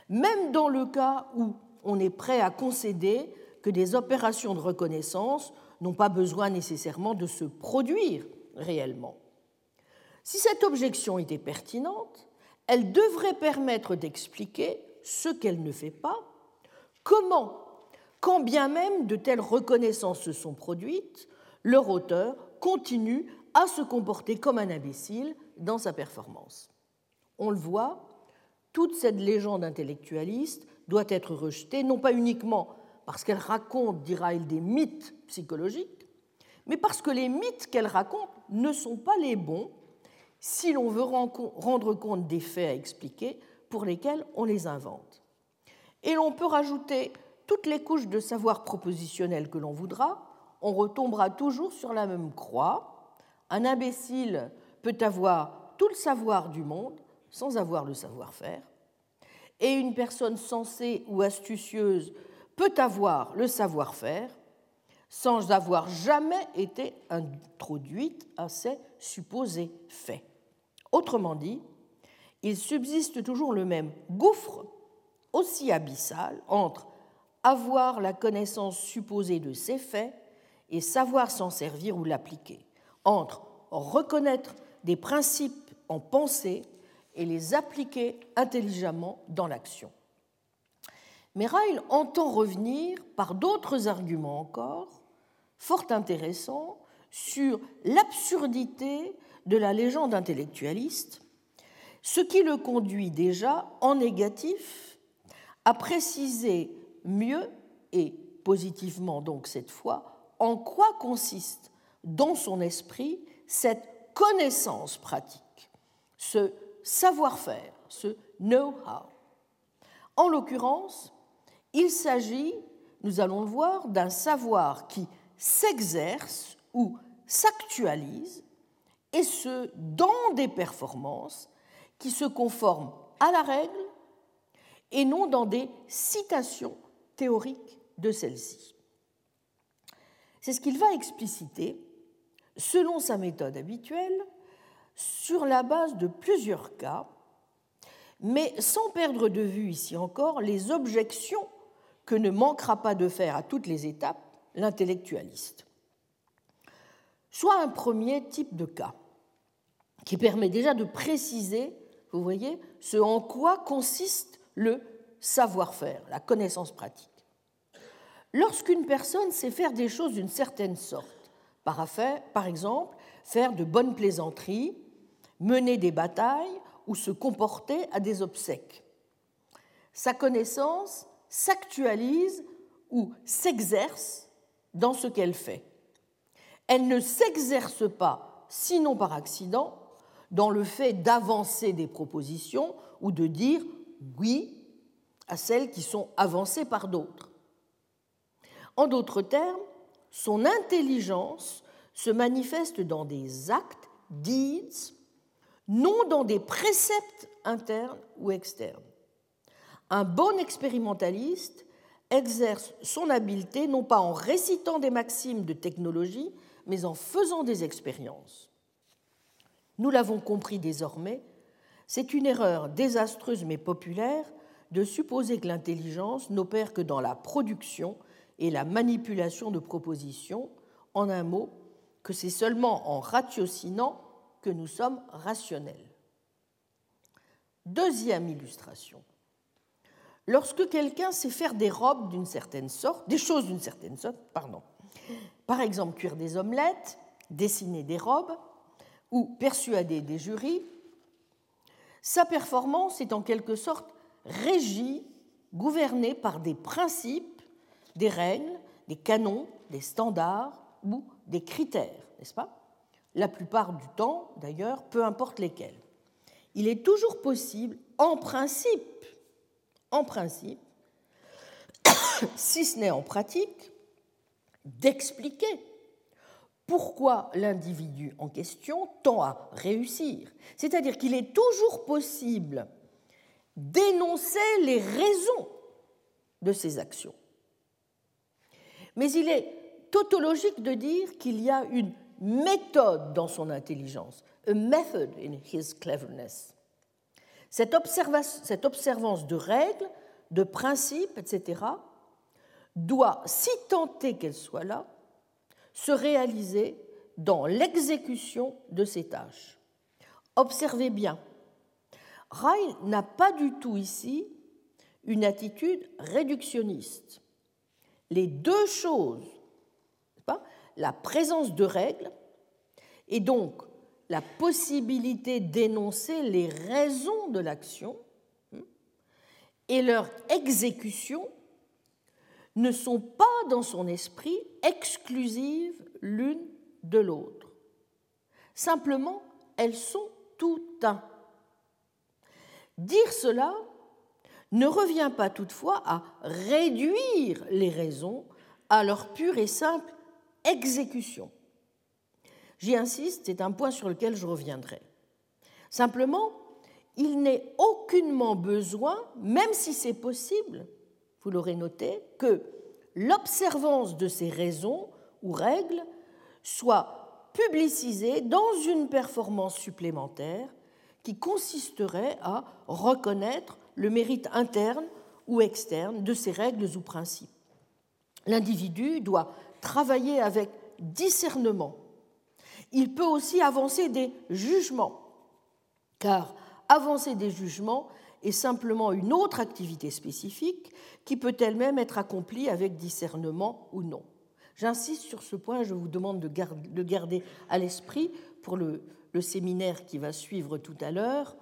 même dans le cas où on est prêt à concéder que des opérations de reconnaissance n'ont pas besoin nécessairement de se produire réellement. Si cette objection était pertinente, elle devrait permettre d'expliquer ce qu'elle ne fait pas, comment, quand bien même de telles reconnaissances se sont produites, leur auteur continue à se comporter comme un imbécile dans sa performance. On le voit, toute cette légende intellectualiste doit être rejetée, non pas uniquement parce qu'elle raconte, dira-il, des mythes psychologiques, mais parce que les mythes qu'elle raconte ne sont pas les bons si l'on veut rendre compte des faits à expliquer pour lesquels on les invente. Et l'on peut rajouter toutes les couches de savoir propositionnel que l'on voudra, on retombera toujours sur la même croix. Un imbécile peut avoir tout le savoir du monde, sans avoir le savoir-faire. Et une personne sensée ou astucieuse peut avoir le savoir-faire sans avoir jamais été introduite à ces supposés faits. Autrement dit, il subsiste toujours le même gouffre aussi abyssal entre avoir la connaissance supposée de ces faits et savoir s'en servir ou l'appliquer, entre reconnaître des principes en pensée et les appliquer intelligemment dans l'action. Mais Ryle entend revenir par d'autres arguments encore, fort intéressants, sur l'absurdité de la légende intellectualiste, ce qui le conduit déjà en négatif à préciser mieux et positivement donc cette fois en quoi consiste dans son esprit cette connaissance pratique, ce savoir-faire, ce know-how. En l'occurrence, il s'agit, nous allons le voir, d'un savoir qui s'exerce ou s'actualise, et ce, dans des performances qui se conforment à la règle et non dans des citations théoriques de celle-ci. C'est ce qu'il va expliciter, selon sa méthode habituelle, sur la base de plusieurs cas, mais sans perdre de vue ici encore les objections que ne manquera pas de faire à toutes les étapes l'intellectualiste. Soit un premier type de cas, qui permet déjà de préciser, vous voyez, ce en quoi consiste le savoir-faire, la connaissance pratique. Lorsqu'une personne sait faire des choses d'une certaine sorte, par, par exemple faire de bonnes plaisanteries, mener des batailles ou se comporter à des obsèques, sa connaissance s'actualise ou s'exerce dans ce qu'elle fait. Elle ne s'exerce pas, sinon par accident, dans le fait d'avancer des propositions ou de dire oui à celles qui sont avancées par d'autres. En d'autres termes, son intelligence se manifeste dans des actes, deeds, non dans des préceptes internes ou externes. Un bon expérimentaliste exerce son habileté non pas en récitant des maximes de technologie, mais en faisant des expériences. Nous l'avons compris désormais, c'est une erreur désastreuse mais populaire de supposer que l'intelligence n'opère que dans la production et la manipulation de propositions, en un mot, que c'est seulement en ratiocinant que nous sommes rationnels. Deuxième illustration. Lorsque quelqu'un sait faire des robes d'une certaine sorte, des choses d'une certaine sorte, pardon, par exemple cuire des omelettes, dessiner des robes, ou persuader des jurys, sa performance est en quelque sorte régie, gouvernée par des principes, des règles, des canons, des standards ou des critères, n'est-ce pas? La plupart du temps, d'ailleurs, peu importe lesquels. Il est toujours possible, en principe, en principe, si ce n'est en pratique, d'expliquer pourquoi l'individu en question tend à réussir. C'est-à-dire qu'il est toujours possible d'énoncer les raisons de ses actions. Mais il est tautologique de dire qu'il y a une méthode dans son intelligence, a method in his cleverness. Cette, cette observance de règles, de principes, etc., doit, si tenter qu'elle soit là, se réaliser dans l'exécution de ces tâches. Observez bien, Ryle n'a pas du tout ici une attitude réductionniste. Les deux choses, la présence de règles et donc la possibilité d'énoncer les raisons de l'action hmm, et leur exécution ne sont pas dans son esprit exclusives l'une de l'autre. Simplement, elles sont tout un. Dire cela ne revient pas toutefois à réduire les raisons à leur pure et simple exécution. J'y insiste, c'est un point sur lequel je reviendrai. Simplement, il n'est aucunement besoin, même si c'est possible, vous l'aurez noté, que l'observance de ces raisons ou règles soit publicisée dans une performance supplémentaire qui consisterait à reconnaître le mérite interne ou externe de ces règles ou principes. L'individu doit travailler avec discernement. Il peut aussi avancer des jugements, car avancer des jugements est simplement une autre activité spécifique qui peut elle-même être accomplie avec discernement ou non. J'insiste sur ce point, je vous demande de garder à l'esprit pour le, séminaire qui va suivre tout à l'heure,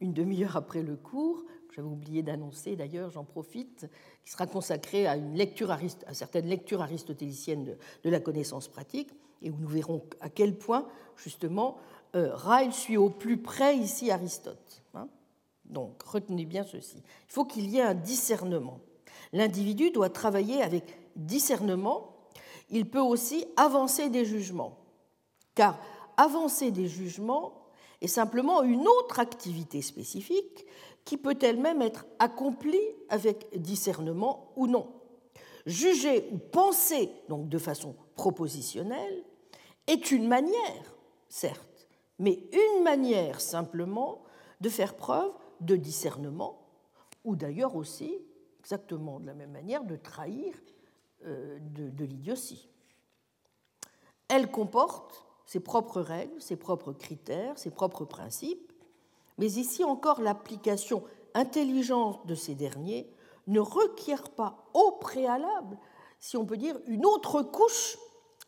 une demi-heure après le cours, j'avais oublié d'annoncer d'ailleurs, j'en profite, qui sera consacré à, une lecture à certaines lectures aristotéliciennes de, la connaissance pratique, et où nous verrons à quel point, justement, euh, Ryle suit au plus près ici Aristote. Hein. Donc, retenez bien ceci. Il faut qu'il y ait un discernement. L'individu doit travailler avec discernement. il peut aussi avancer des jugements. Car avancer des jugements est simplement une autre activité spécifique qui peut elle-même être accomplie avec discernement ou non. Juger ou penser, donc de façon propositionnelle, est une manière, certes, mais une manière simplement de faire preuve de discernement, ou d'ailleurs aussi, exactement de la même manière, de trahir euh, de, de l'idiotie. Elle comporte ses propres règles, ses propres critères, ses propres principes, mais ici encore l'application intelligente de ces derniers ne requiert pas au préalable, si on peut dire, une autre couche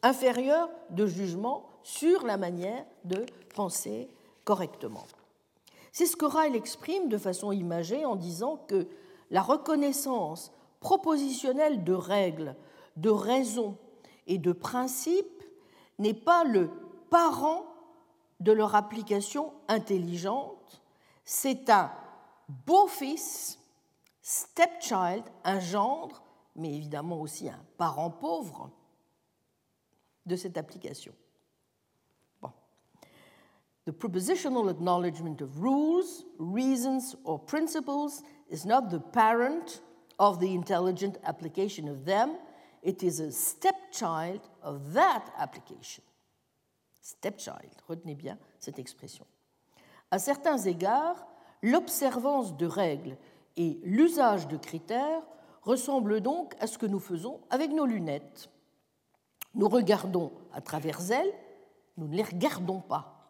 inférieure de jugement sur la manière de penser correctement. C'est ce que Ryle exprime de façon imagée en disant que la reconnaissance propositionnelle de règles, de raisons et de principes n'est pas le parent de leur application intelligente, c'est un beau-fils, stepchild, un gendre, mais évidemment aussi un parent pauvre de cette application. The propositional acknowledgement of rules, reasons, or principles is not the parent of the intelligent application of them, it is a stepchild of that application. Stepchild, retenez bien cette expression. À certains égards, l'observance de règles et l'usage de critères ressemblent donc à ce que nous faisons avec nos lunettes. Nous regardons à travers elles, nous ne les regardons pas.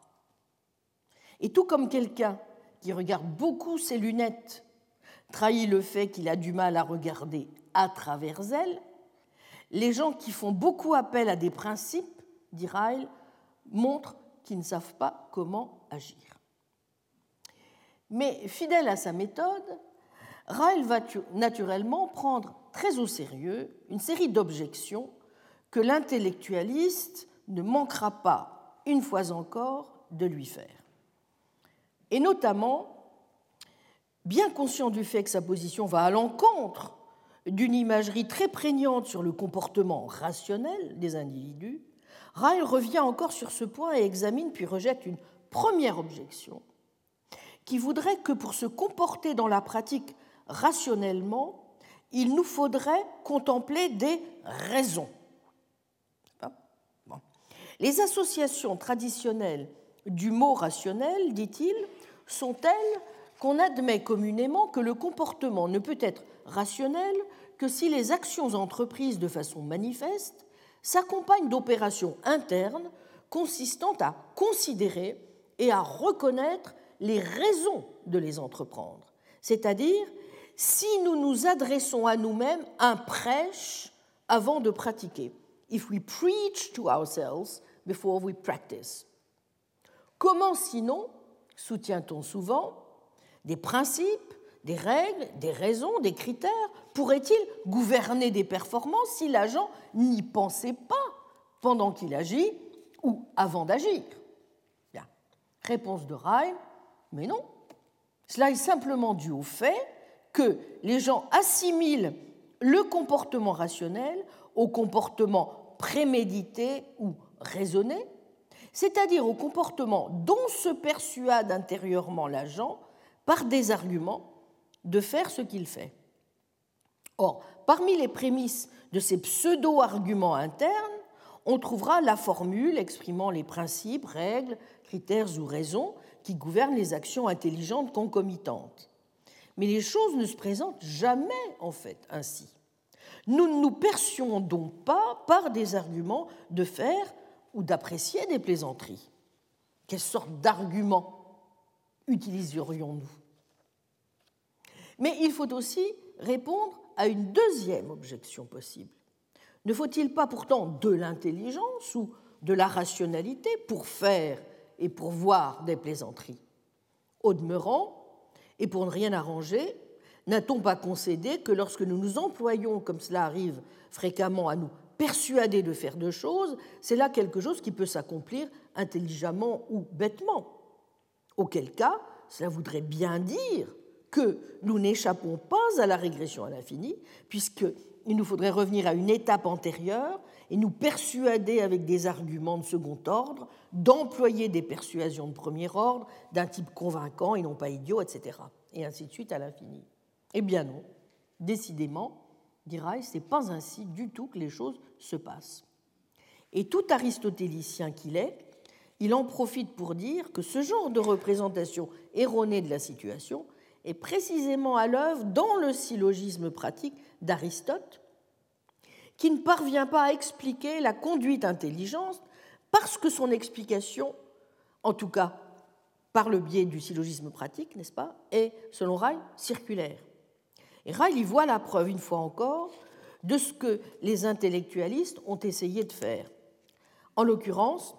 Et tout comme quelqu'un qui regarde beaucoup ses lunettes trahit le fait qu'il a du mal à regarder à travers elles, les gens qui font beaucoup appel à des principes, dit Ryle, montrent qu'ils ne savent pas comment agir. Mais fidèle à sa méthode, Ryle va naturellement prendre très au sérieux une série d'objections que l'intellectualiste ne manquera pas, une fois encore, de lui faire et notamment, bien conscient du fait que sa position va à l'encontre d'une imagerie très prégnante sur le comportement rationnel des individus, Ryle revient encore sur ce point et examine puis rejette une première objection qui voudrait que pour se comporter dans la pratique rationnellement, il nous faudrait contempler des raisons. Les associations traditionnelles du mot rationnel, dit-il, sont telles qu'on admet communément que le comportement ne peut être rationnel que si les actions entreprises de façon manifeste s'accompagnent d'opérations internes consistant à considérer et à reconnaître les raisons de les entreprendre. C'est-à-dire, si nous nous adressons à nous-mêmes un prêche avant de pratiquer. If we preach to ourselves before we practice. Comment sinon soutient-on souvent, des principes, des règles, des raisons, des critères pourraient-ils gouverner des performances si l'agent n'y pensait pas pendant qu'il agit ou avant d'agir? Réponse de Ryle, mais non. Cela est simplement dû au fait que les gens assimilent le comportement rationnel au comportement prémédité ou raisonné, c'est-à-dire au comportement dont se persuade intérieurement l'agent par des arguments de faire ce qu'il fait. Or, parmi les prémices de ces pseudo-arguments internes, on trouvera la formule exprimant les principes, règles, critères ou raisons qui gouvernent les actions intelligentes concomitantes. Mais les choses ne se présentent jamais en fait ainsi. Nous ne nous persuadons pas par des arguments de faire ou d'apprécier des plaisanteries. Quelle sorte d'arguments utiliserions-nous? Mais il faut aussi répondre à une deuxième objection possible. Ne faut-il pas pourtant de l'intelligence ou de la rationalité pour faire et pour voir des plaisanteries? Au demeurant, et pour ne rien arranger, n'a-t-on pas concédé que lorsque nous nous employons, comme cela arrive fréquemment, à nous persuadé de faire deux choses, c'est là quelque chose qui peut s'accomplir intelligemment ou bêtement? Auquel cas, cela voudrait bien dire que nous n'échappons pas à la régression à l'infini, puisqu'il il nous faudrait revenir à une étape antérieure et nous persuader avec des arguments de second ordre d'employer des persuasions de premier ordre d'un type convaincant et non pas idiot, etc. Et ainsi de suite à l'infini. Eh bien non, décidément, dira ce n'est pas ainsi du tout que les choses se passent. Et tout aristotélicien qu'il est, il en profite pour dire que ce genre de représentation erronée de la situation est précisément à l'œuvre dans le syllogisme pratique d'Aristote, qui ne parvient pas à expliquer la conduite intelligente parce que son explication, en tout cas par le biais du syllogisme pratique, n'est-ce pas, est, selon Ryle, circulaire. Et Ryle y voit la preuve, une fois encore, de ce que les intellectualistes ont essayé de faire. En l'occurrence,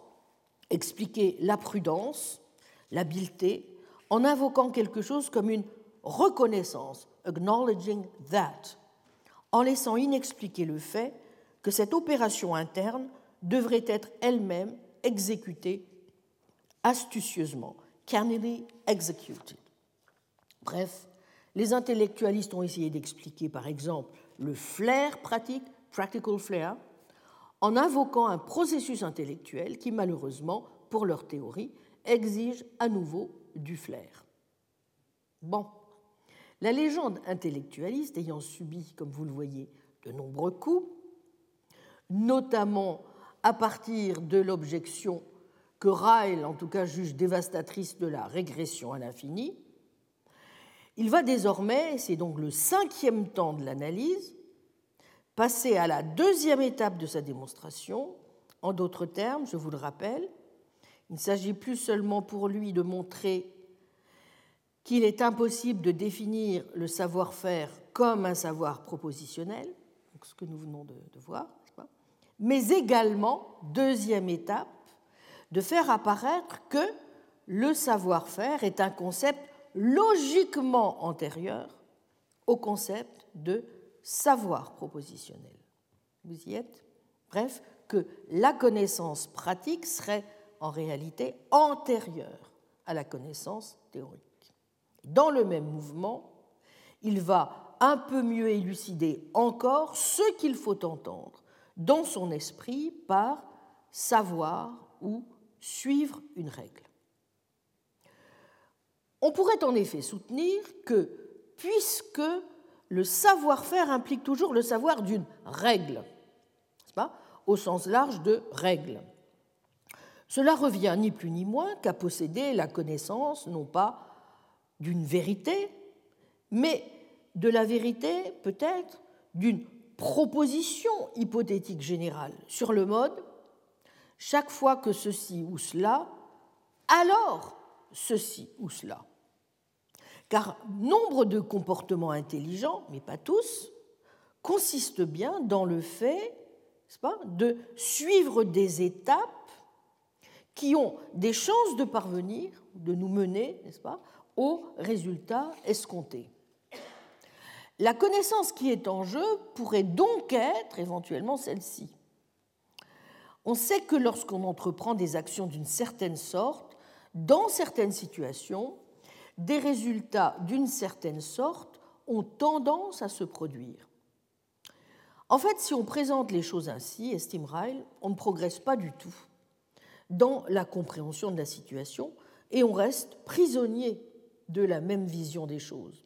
expliquer la prudence, l'habileté, en invoquant quelque chose comme une reconnaissance, acknowledging that, en laissant inexpliquer le fait que cette opération interne devrait être elle-même exécutée astucieusement, cannily executed. Bref, les intellectualistes ont essayé d'expliquer, par exemple, le flair pratique, practical flair, en invoquant un processus intellectuel qui, malheureusement, pour leur théorie, exige à nouveau du flair. Bon, la légende intellectualiste ayant subi, comme vous le voyez, de nombreux coups, notamment à partir de l'objection que Ryle, en tout cas, juge dévastatrice de la régression à l'infini, il va désormais, c'est donc le cinquième temps de l'analyse, passer à la deuxième étape de sa démonstration. En d'autres termes, je vous le rappelle, il ne s'agit plus seulement pour lui de montrer qu'il est impossible de définir le savoir-faire comme un savoir propositionnel, ce que nous venons de, voir, mais également, deuxième étape, de faire apparaître que le savoir-faire est un concept logiquement antérieur au concept de savoir propositionnel. Vous y êtes? Bref, que la connaissance pratique serait en réalité antérieure à la connaissance théorique. Dans le même mouvement, il va un peu mieux élucider encore ce qu'il faut entendre dans son esprit par savoir ou suivre une règle. On pourrait en effet soutenir que, puisque le savoir-faire implique toujours le savoir d'une règle, pas au sens large de règle, cela revient ni plus ni moins qu'à posséder la connaissance non pas d'une vérité, mais de la vérité peut-être d'une proposition hypothétique générale sur le mode chaque fois que ceci ou cela, alors ceci ou cela. Car nombre de comportements intelligents, mais pas tous, consistent bien dans le fait pas, de suivre des étapes qui ont des chances de parvenir, de nous mener, n'est-ce pas, au résultat escompté. La connaissance qui est en jeu pourrait donc être éventuellement celle-ci. On sait que lorsqu'on entreprend des actions d'une certaine sorte, dans certaines situations, des résultats d'une certaine sorte ont tendance à se produire. En fait, si on présente les choses ainsi, estime Ryle, on ne progresse pas du tout dans la compréhension de la situation et on reste prisonnier de la même vision des choses.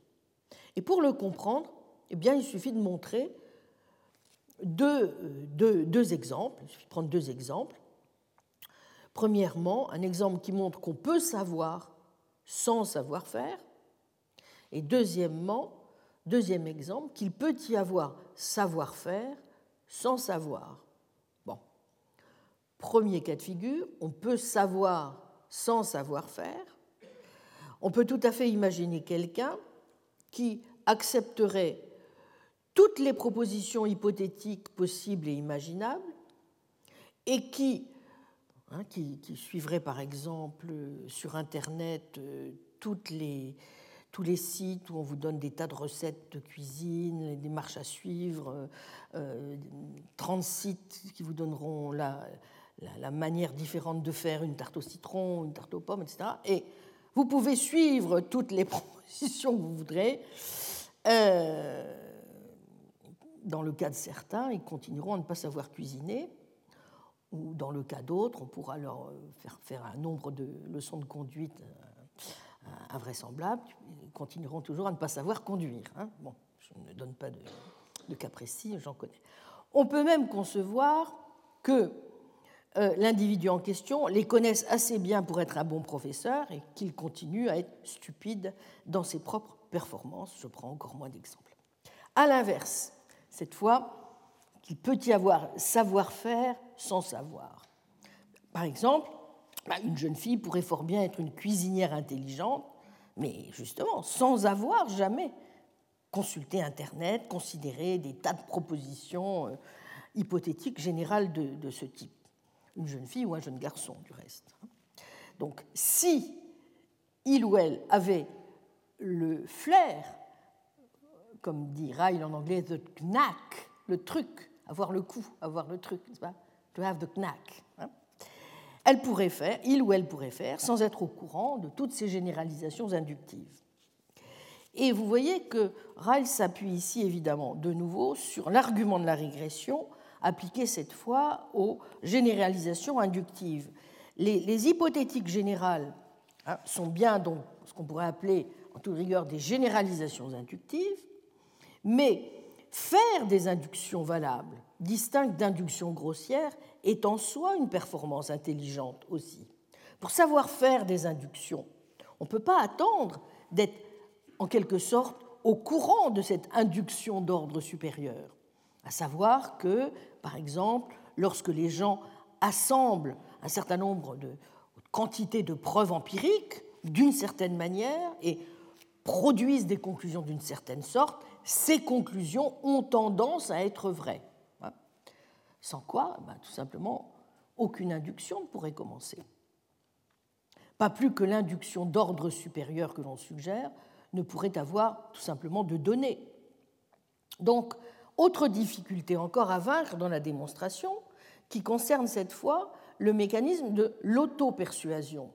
Et pour le comprendre, eh bien, il suffit de montrer deux, deux, exemples. Il suffit de prendre deux exemples. Premièrement, un exemple qui montre qu'on peut savoir sans savoir faire. Et deuxièmement, deuxième exemple, qu'il peut y avoir savoir-faire sans savoir. Premier cas de figure, on peut savoir sans savoir-faire. On peut tout à fait imaginer quelqu'un qui accepterait toutes les propositions hypothétiques possibles et imaginables et qui, hein, suivrait par exemple sur Internet euh, les, tous les sites où on vous donne des tas de recettes de cuisine, des marches à suivre, euh, 30 sites qui vous donneront la, la, manière différente de faire une tarte au citron, une tarte aux pommes, etc. Et vous pouvez suivre toutes les propositions que vous voudrez. Euh, dans le cas de certains, ils continueront à ne pas savoir cuisiner, ou dans le cas d'autres, on pourra leur faire faire un nombre de leçons de conduite invraisemblables, ils continueront toujours à ne pas savoir conduire. Hein. Bon, je ne donne pas de, cas précis, j'en connais. On peut même concevoir que euh, l'individu en question les connaisse assez bien pour être un bon professeur et qu'il continue à être stupide dans ses propres performances. Je prends encore moins d'exemples. À l'inverse, cette fois, qu'il peut y avoir savoir-faire sans savoir. Par exemple, bah, une jeune fille pourrait fort bien être une cuisinière intelligente, mais justement sans avoir jamais consulté Internet, considéré des tas de propositions euh, hypothétiques générales de ce type une jeune fille ou un jeune garçon du reste. Donc si il ou elle avait le flair, comme dit Ryle en anglais, the knack, le truc, avoir le coup, avoir le truc, n'est-ce pas? To have the knack. Hein. elle pourrait faire, il ou elle pourrait faire, sans être au courant de toutes ces généralisations inductives. Et vous voyez que Ryle s'appuie ici évidemment de nouveau sur l'argument de la régression appliquée cette fois aux généralisations inductives. Les, hypothétiques générales hein, sont bien donc ce qu'on pourrait appeler en toute rigueur des généralisations inductives, mais faire des inductions valables, distinctes d'inductions grossières, est en soi une performance intelligente aussi. Pour savoir faire des inductions, on ne peut pas attendre d'être en quelque sorte au courant de cette induction d'ordre supérieur. À savoir que, par exemple, lorsque les gens assemblent un certain nombre de quantités de preuves empiriques d'une certaine manière et produisent des conclusions d'une certaine sorte, ces conclusions ont tendance à être vraies. Hein. Sans quoi, ben, tout simplement, aucune induction ne pourrait commencer. Pas plus que l'induction d'ordre supérieur que l'on suggère ne pourrait avoir tout simplement de données. Donc, autre difficulté encore à vaincre dans la démonstration, qui concerne cette fois le mécanisme de l'auto-persuasion.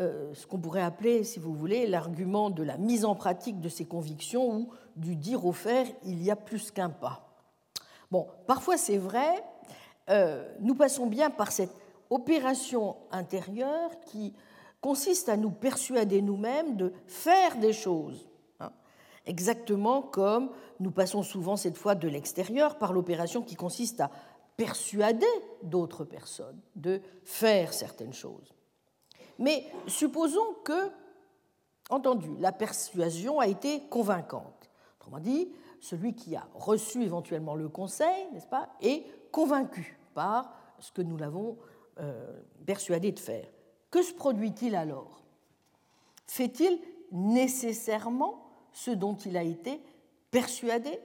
Euh, ce qu'on pourrait appeler, si vous voulez, l'argument de la mise en pratique de ses convictions ou du dire au faire il y a plus qu'un pas. Bon, parfois c'est vrai, euh, nous passons bien par cette opération intérieure qui consiste à nous persuader nous-mêmes de faire des choses exactement comme nous passons souvent cette fois de l'extérieur par l'opération qui consiste à persuader d'autres personnes de faire certaines choses. Mais supposons que, entendu, la persuasion a été convaincante. Autrement dit, celui qui a reçu éventuellement le conseil, n'est-ce pas, est convaincu par ce que nous l'avons euh, persuadé de faire. Que se produit-il alors? Fait-il nécessairement ce dont il a été persuadé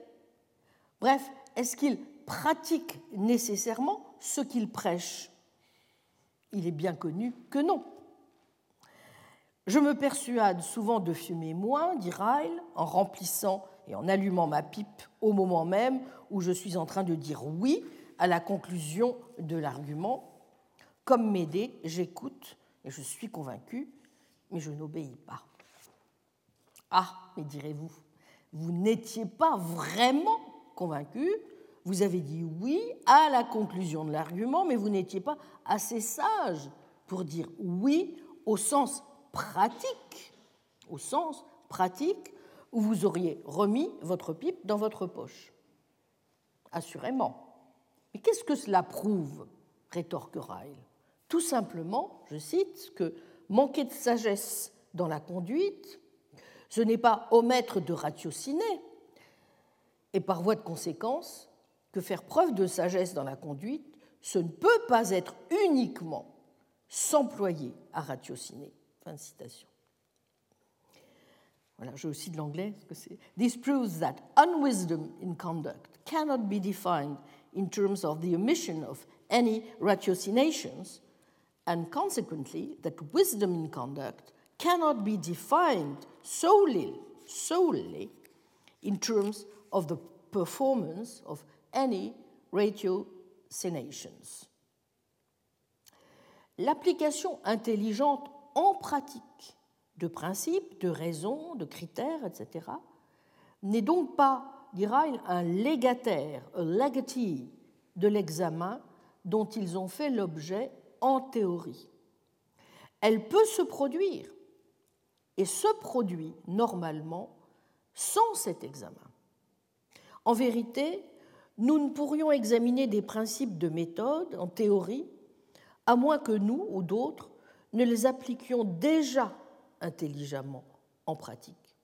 Bref, est-ce qu'il pratique nécessairement ce qu'il prêche? Il est bien connu que non. Je me persuade souvent de fumer moins, dit Ryle, en remplissant et en allumant ma pipe au moment même où je suis en train de dire oui à la conclusion de l'argument. Comme m'aider, j'écoute et je suis convaincu, mais je n'obéis pas. Ah, mais direz-vous, vous, n'étiez pas vraiment convaincu, vous avez dit oui à la conclusion de l'argument, mais vous n'étiez pas assez sage pour dire oui au sens pratique, au sens pratique où vous auriez remis votre pipe dans votre poche. Assurément. Mais qu'est-ce que cela prouve rétorque Ryle? Tout simplement, je cite, que manquer de sagesse dans la conduite ce n'est pas omettre de ratiociner, et par voie de conséquence, que faire preuve de sagesse dans la conduite, ce ne peut pas être uniquement s'employer à ratiociner. Fin de citation. Voilà, j'ai aussi de l'anglais. This proves that unwisdom in conduct cannot be defined in terms of the omission of any ratiocinations, and consequently, that wisdom in conduct cannot be defined solely, solely in terms of the performance of any ratiocinations. L'application intelligente en pratique de principes, de raisons, de critères, etc., n'est donc pas dira un légataire, un legatee de l'examen dont ils ont fait l'objet en théorie. Elle peut se produire et se produit normalement sans cet examen. En vérité, nous ne pourrions examiner des principes de méthode en théorie à moins que nous ou d'autres ne les appliquions déjà intelligemment en pratique.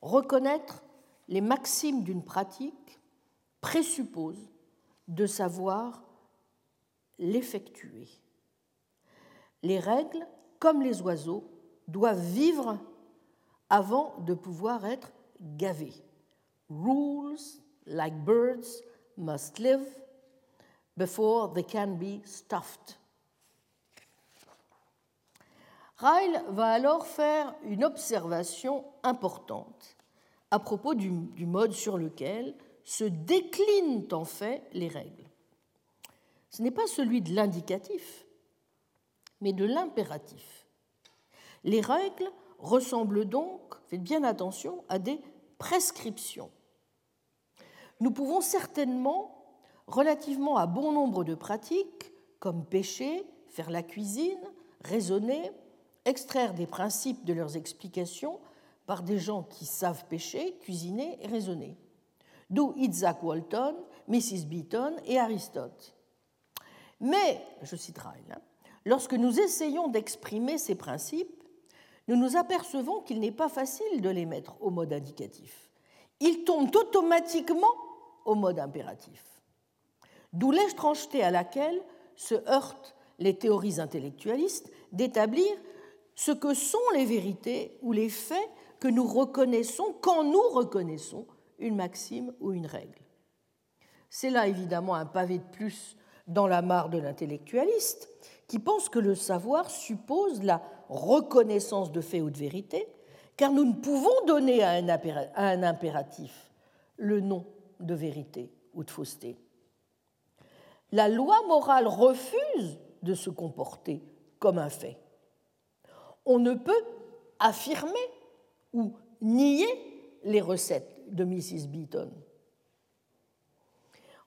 Reconnaître les maximes d'une pratique présuppose de savoir l'effectuer. Les règles, comme les oiseaux, doivent vivre avant de pouvoir être gavées. Rules, like birds, must live before they can be stuffed. Ryle va alors faire une observation importante à propos du, mode sur lequel se déclinent en fait les règles. Ce n'est pas celui de l'indicatif, mais de l'impératif. Les règles ressemblent donc, faites bien attention, à des prescriptions. Nous pouvons certainement, relativement à bon nombre de pratiques, comme pêcher, faire la cuisine, raisonner, extraire des principes de leurs explications par des gens qui savent pêcher, cuisiner et raisonner. D'où Isaac Walton, Mrs. Beaton et Aristote. Mais, je cite Ryle, hein, lorsque nous essayons d'exprimer ces principes, nous nous apercevons qu'il n'est pas facile de les mettre au mode indicatif. Ils tombent automatiquement au mode impératif. D'où l'étrangeté à laquelle se heurtent les théories intellectualistes d'établir ce que sont les vérités ou les faits que nous reconnaissons quand nous reconnaissons une maxime ou une règle. C'est là évidemment un pavé de plus dans la mare de l'intellectualiste qui pense que le savoir suppose la reconnaissance de faits ou de vérités, car nous ne pouvons donner à un impératif le nom de vérité ou de fausseté. La loi morale refuse de se comporter comme un fait. On ne peut affirmer ou nier les recettes de Mrs. Beaton.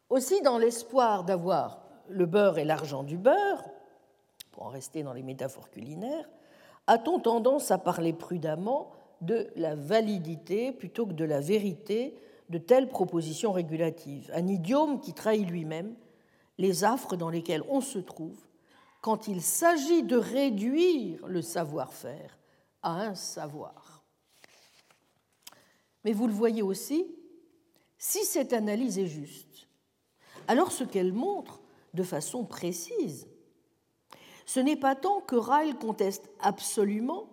Aussi, dans l'espoir d'avoir le beurre et l'argent du beurre, pour en rester dans les métaphores culinaires, a-t-on tendance à parler prudemment de la validité plutôt que de la vérité de telles propositions régulatives, un idiome qui trahit lui-même les affres dans lesquelles on se trouve quand il s'agit de réduire le savoir-faire à un savoir. Mais vous le voyez aussi, si cette analyse est juste, alors ce qu'elle montre de façon précise, ce n'est pas tant que Ryle conteste absolument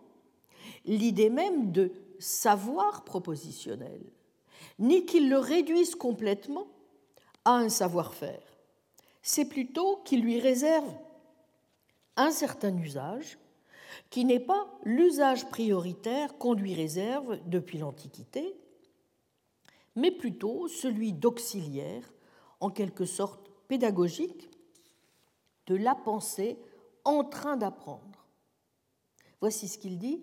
l'idée même de savoir propositionnel, ni qu'il le réduise complètement à un savoir-faire. C'est plutôt qu'il lui réserve un certain usage qui n'est pas l'usage prioritaire qu'on lui réserve depuis l'Antiquité, mais plutôt celui d'auxiliaire, en quelque sorte pédagogique, de la pensée en train d'apprendre. Voici ce qu'il dit.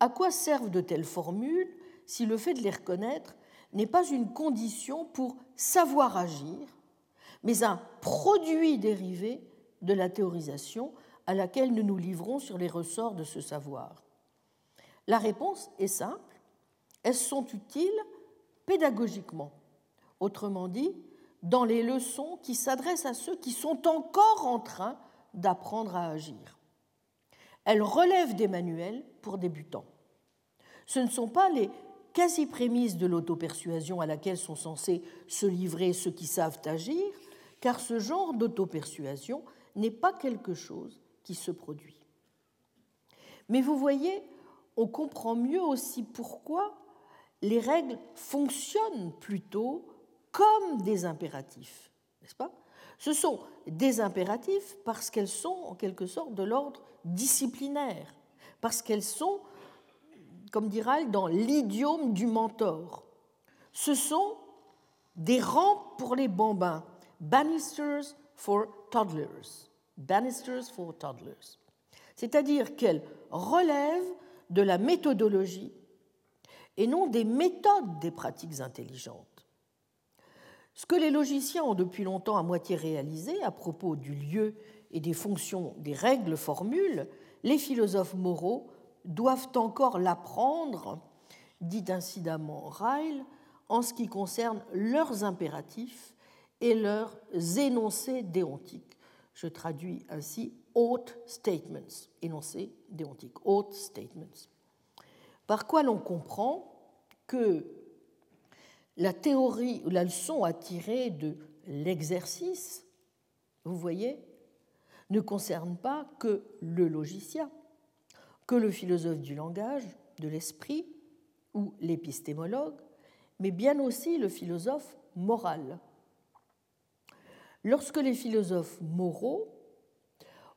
À quoi servent de telles formules si le fait de les reconnaître n'est pas une condition pour savoir agir, mais un produit dérivé de la théorisation à laquelle nous nous livrons sur les ressorts de ce savoir? La réponse est simple. Elles sont utiles pédagogiquement, autrement dit, dans les leçons qui s'adressent à ceux qui sont encore en train d'apprendre à agir. Elles relèvent des manuels pour débutants. Ce ne sont pas les quasi-prémisse de l'autopersuasion à laquelle sont censés se livrer ceux qui savent agir, car ce genre d'autopersuasion n'est pas quelque chose qui se produit. Mais vous voyez, on comprend mieux aussi pourquoi les règles fonctionnent plutôt comme des impératifs, n'est-ce pas? Ce sont des impératifs parce qu'elles sont en quelque sorte de l'ordre disciplinaire, parce qu'elles sont comme dira dans l'idiome du mentor. Ce sont des rampes pour les bambins, banisters for toddlers. Banisters for toddlers. C'est-à-dire qu'elles relèvent de la méthodologie et non des méthodes des pratiques intelligentes. Ce que les logiciens ont depuis longtemps à moitié réalisé à propos du lieu et des fonctions des règles formules, les philosophes moraux doivent encore l'apprendre, dit incidemment Ryle, en ce qui concerne leurs impératifs et leurs énoncés déontiques. Je traduis ainsi oath statements, énoncés déontiques, oath statements. Par quoi l'on comprend que la théorie ou la leçon à tirer de l'exercice, vous voyez, ne concerne pas que le logicien, que le philosophe du langage, de l'esprit ou l'épistémologue, mais bien aussi le philosophe moral. Lorsque les philosophes moraux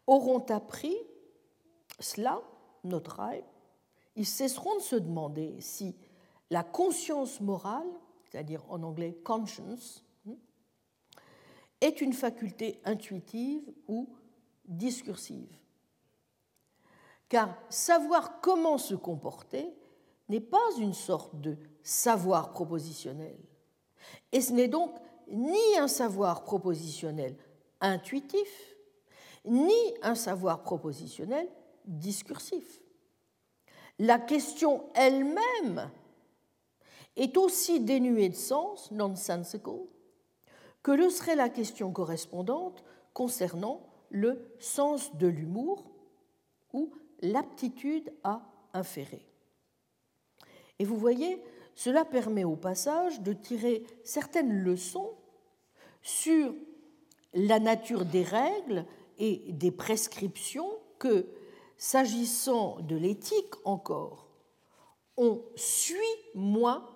auront appris cela, notre rêve, ils cesseront de se demander si la conscience morale, c'est-à-dire en anglais conscience, hmm, est une faculté intuitive ou discursive. Car savoir comment se comporter n'est pas une sorte de savoir propositionnel. Et ce n'est donc ni un savoir propositionnel intuitif, ni un savoir propositionnel discursif. La question elle-même est aussi dénuée de sens, nonsensical, que le serait la question correspondante concernant le sens de l'humour ou l'aptitude à inférer. Et vous voyez, cela permet au passage de tirer certaines leçons sur la nature des règles et des prescriptions que, s'agissant de l'éthique encore, on suit moins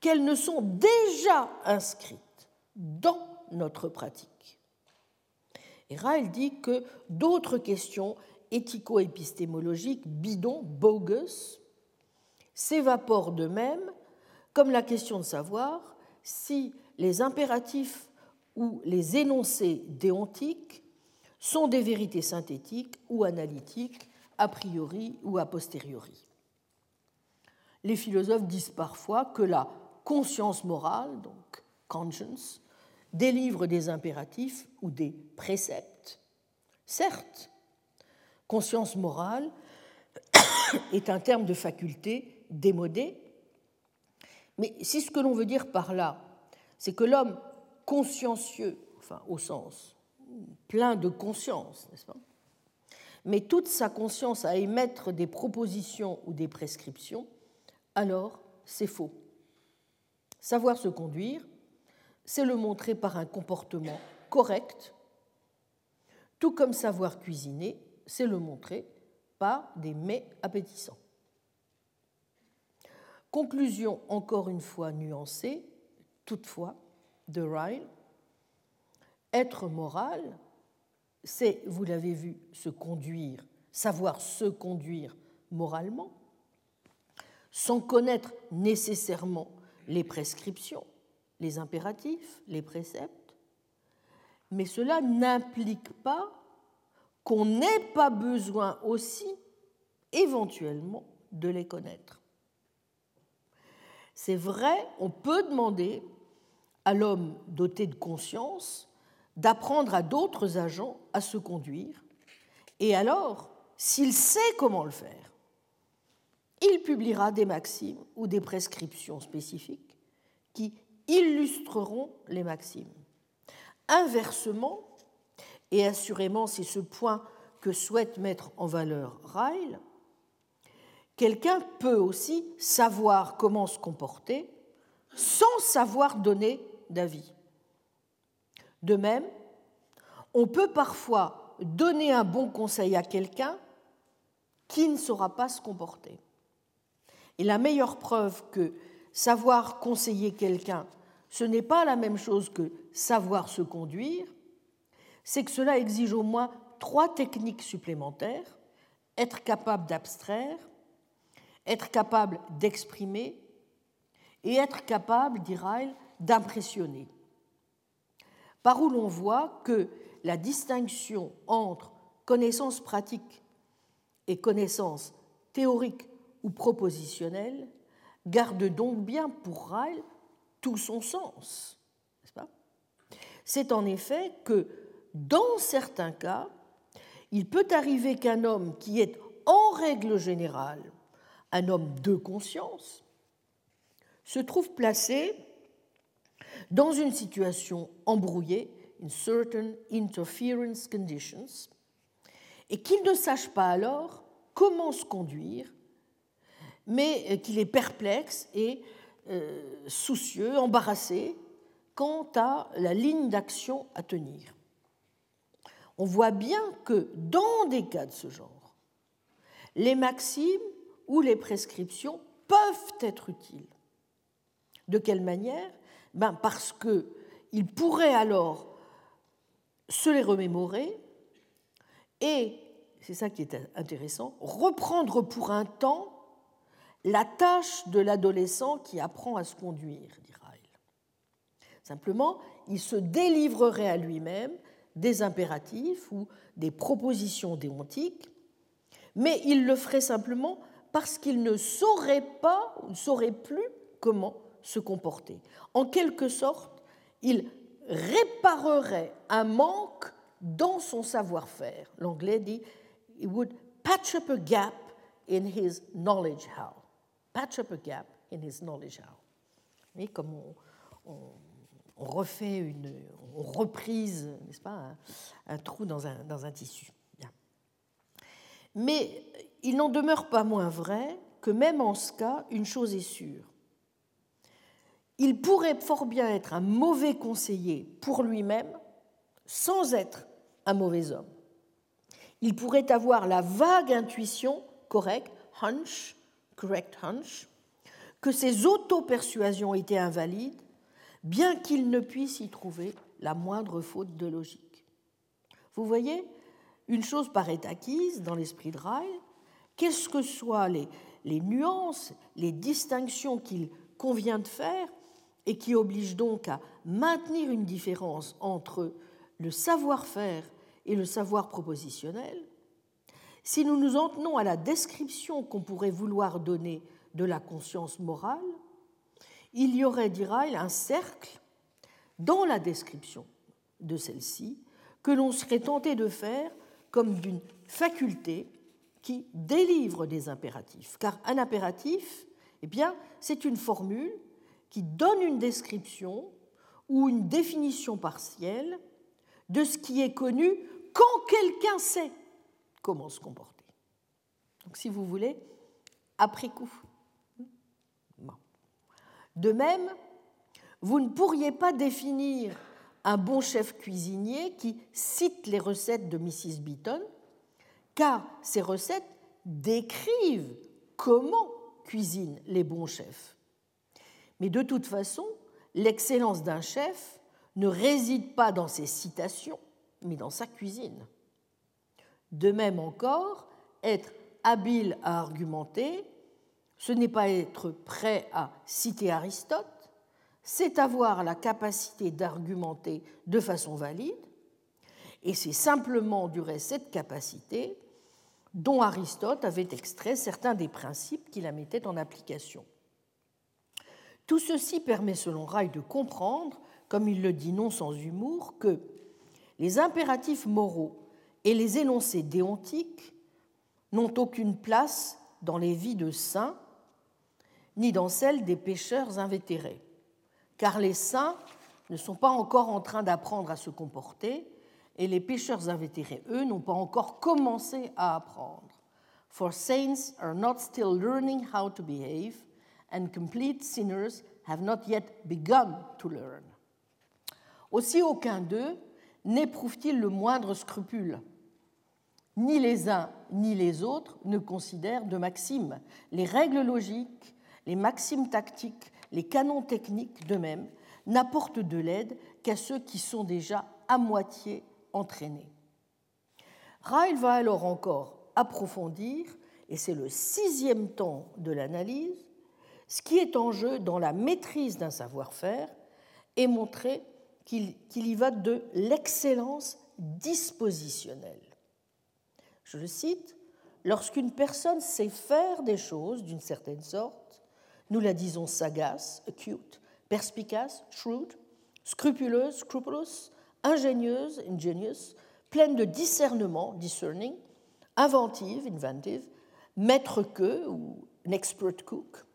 qu'elles ne sont déjà inscrites dans notre pratique. Et Ryle dit que d'autres questions éthico-épistémologiques bidons, bogus, s'évapore de même, comme la question de savoir si les impératifs ou les énoncés déontiques sont des vérités synthétiques ou analytiques, a priori ou a posteriori. Les philosophes disent parfois que la conscience morale, donc conscience, délivre des impératifs ou des préceptes. Certes, conscience morale est un terme de faculté démodé. Mais si ce que l'on veut dire par là, c'est que l'homme consciencieux, enfin au sens plein de conscience, n'est-ce pas mais toute sa conscience à émettre des propositions ou des prescriptions, alors c'est faux. Savoir se conduire, c'est le montrer par un comportement correct, tout comme savoir cuisiner, c'est le montrer par des mets appétissants. Conclusion encore une fois nuancée, toutefois, de Ryle. Être moral, c'est, vous l'avez vu, se conduire, savoir se conduire moralement, sans connaître nécessairement les prescriptions, les impératifs, les préceptes, mais cela n'implique pas qu'on n'ait pas besoin aussi, éventuellement, de les connaître. C'est vrai, on peut demander à l'homme doté de conscience d'apprendre à d'autres agents à se conduire, et alors, s'il sait comment le faire, il publiera des maximes ou des prescriptions spécifiques qui illustreront les maximes. Inversement, et assurément c'est ce point que souhaite mettre en valeur Ryle, quelqu'un peut aussi savoir comment se comporter sans savoir donner d'avis. De même, on peut parfois donner un bon conseil à quelqu'un qui ne saura pas se comporter. Et la meilleure preuve que savoir conseiller quelqu'un, ce n'est pas la même chose que savoir se conduire, c'est que cela exige au moins trois techniques supplémentaires, être capable d'abstraire, être capable d'exprimer et être capable, dit Ryle, d'impressionner. Par où l'on voit que la distinction entre connaissance pratique et connaissance théorique ou propositionnelle garde donc bien pour Ryle tout son sens. C'est en effet que, dans certains cas, il peut arriver qu'un homme qui est en règle générale un homme de conscience se trouve placé dans une situation embrouillée, in certain interference conditions, et qu'il ne sache pas alors comment se conduire, mais qu'il est perplexe et euh, soucieux, embarrassé quant à la ligne d'action à tenir. On voit bien que dans des cas de ce genre, les maximes ou les prescriptions peuvent être utiles. De quelle manière? Ben Parce qu'il pourrait alors se les remémorer et, c'est ça qui est intéressant, reprendre pour un temps la tâche de l'adolescent qui apprend à se conduire, dit Ryle. Simplement, il se délivrerait à lui-même des impératifs ou des propositions déontiques, mais il le ferait simplement parce qu'il ne saurait pas ou ne saurait plus comment se comporter. En quelque sorte, il réparerait un manque dans son savoir-faire. L'anglais dit he would patch up a gap in his knowledge how. Patch up a gap in his knowledge how. Comme on, refait une on reprise, n'est-ce pas, un, trou dans un, dans un tissu. Mais il n'en demeure pas moins vrai que même en ce cas, une chose est sûre. Il pourrait fort bien être un mauvais conseiller pour lui-même sans être un mauvais homme. Il pourrait avoir la vague intuition correcte, hunch, correct hunch, que ses auto-persuasions étaient invalides, bien qu'il ne puisse y trouver la moindre faute de logique. Vous voyez, une chose paraît acquise dans l'esprit de Ryle, qu'est-ce que soient les, les nuances, les distinctions qu'il convient de faire, et qui obligent donc à maintenir une différence entre le savoir-faire et le savoir propositionnel, si nous nous en tenons à la description qu'on pourrait vouloir donner de la conscience morale, il y aurait, Ryle, un cercle dans la description de celle-ci que l'on serait tenté de faire comme d'une faculté qui délivre des impératifs. Car un impératif, eh bien, c'est une formule qui donne une description ou une définition partielle de ce qui est connu quand quelqu'un sait comment se comporter. Donc, si vous voulez, après coup. De même, vous ne pourriez pas définir un bon chef cuisinier qui cite les recettes de Mrs. Beaton, car ces recettes décrivent comment cuisinent les bons chefs. Mais de toute façon, l'excellence d'un chef ne réside pas dans ses citations, mais dans sa cuisine. De même encore, être habile à argumenter, ce n'est pas être prêt à citer Aristote, c'est avoir la capacité d'argumenter de façon valide, et c'est simplement du reste cette capacité dont Aristote avait extrait certains des principes qui la mettaient en application. Tout ceci permet, selon Ray, de comprendre, comme il le dit non sans humour, que les impératifs moraux et les énoncés déontiques n'ont aucune place dans les vies de saints, ni dans celles des pécheurs invétérés car les saints ne sont pas encore en train d'apprendre à se comporter et les pécheurs invétérés, eux, n'ont pas encore commencé à apprendre. For saints are not still learning how to behave, and complete sinners have not yet begun to learn. Aussi aucun d'eux n'éprouve-t-il le moindre scrupule? Ni les uns ni les autres ne considèrent de maximes. Les règles logiques, les maximes tactiques les canons techniques d'eux-mêmes n'apportent de l'aide qu'à ceux qui sont déjà à moitié entraînés. Ryle va alors encore approfondir, et c'est le sixième temps de l'analyse, ce qui est en jeu dans la maîtrise d'un savoir-faire et montrer qu'il y va de l'excellence dispositionnelle. Je le cite, Lorsqu'une personne sait faire des choses d'une certaine sorte, Nous la disons sagace, acute, perspicace, shrewd, scrupuleuse, scrupulous, ingénieuse, ingenious, pleine de discernement, discerning, inventive, inventive, maître que ou expert cook,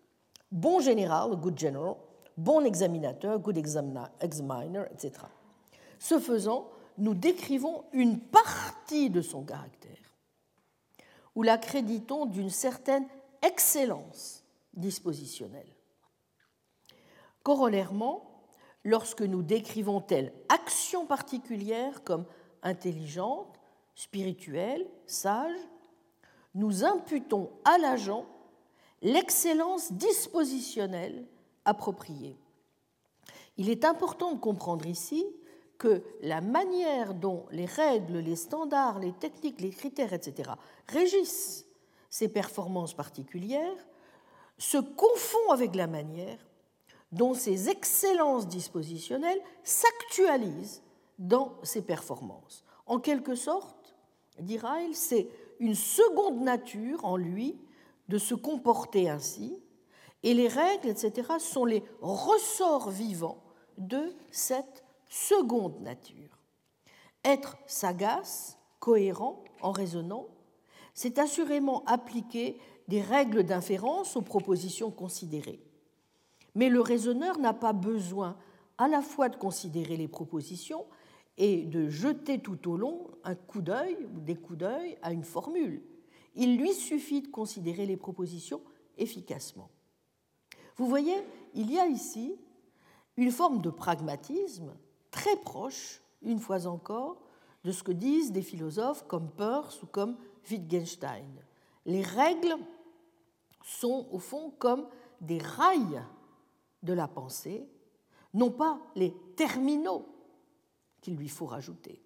bon général, good general, bon examinateur, good examiner, etc. Ce faisant, nous décrivons une partie de son caractère, ou la créditons d'une certaine excellence dispositionnelle. Corollairement, lorsque nous décrivons telle action particulière comme intelligente, spirituelle, sage, nous imputons à l'agent l'excellence dispositionnelle appropriée. Il est important de comprendre ici que la manière dont les règles, les standards, les techniques, les critères, etc., régissent ces performances particulières se confond avec la manière dont ces excellences dispositionnelles s'actualisent dans ces performances. En quelque sorte, Ryle, c'est une seconde nature en lui de se comporter ainsi, et les règles, etc., sont les ressorts vivants de cette seconde nature. Être sagace, cohérent, en raisonnant, c'est assurément appliquer des règles d'inférence aux propositions considérées. Mais le raisonneur n'a pas besoin à la fois de considérer les propositions et de jeter tout au long un coup d'œil ou des coups d'œil à une formule. Il lui suffit de considérer les propositions efficacement. Vous voyez, il y a ici une forme de pragmatisme très proche, une fois encore, de ce que disent des philosophes comme Peirce ou comme Wittgenstein. Les règles sont au fond comme des rails de la pensée, non pas les terminaux qu'il lui faut rajouter.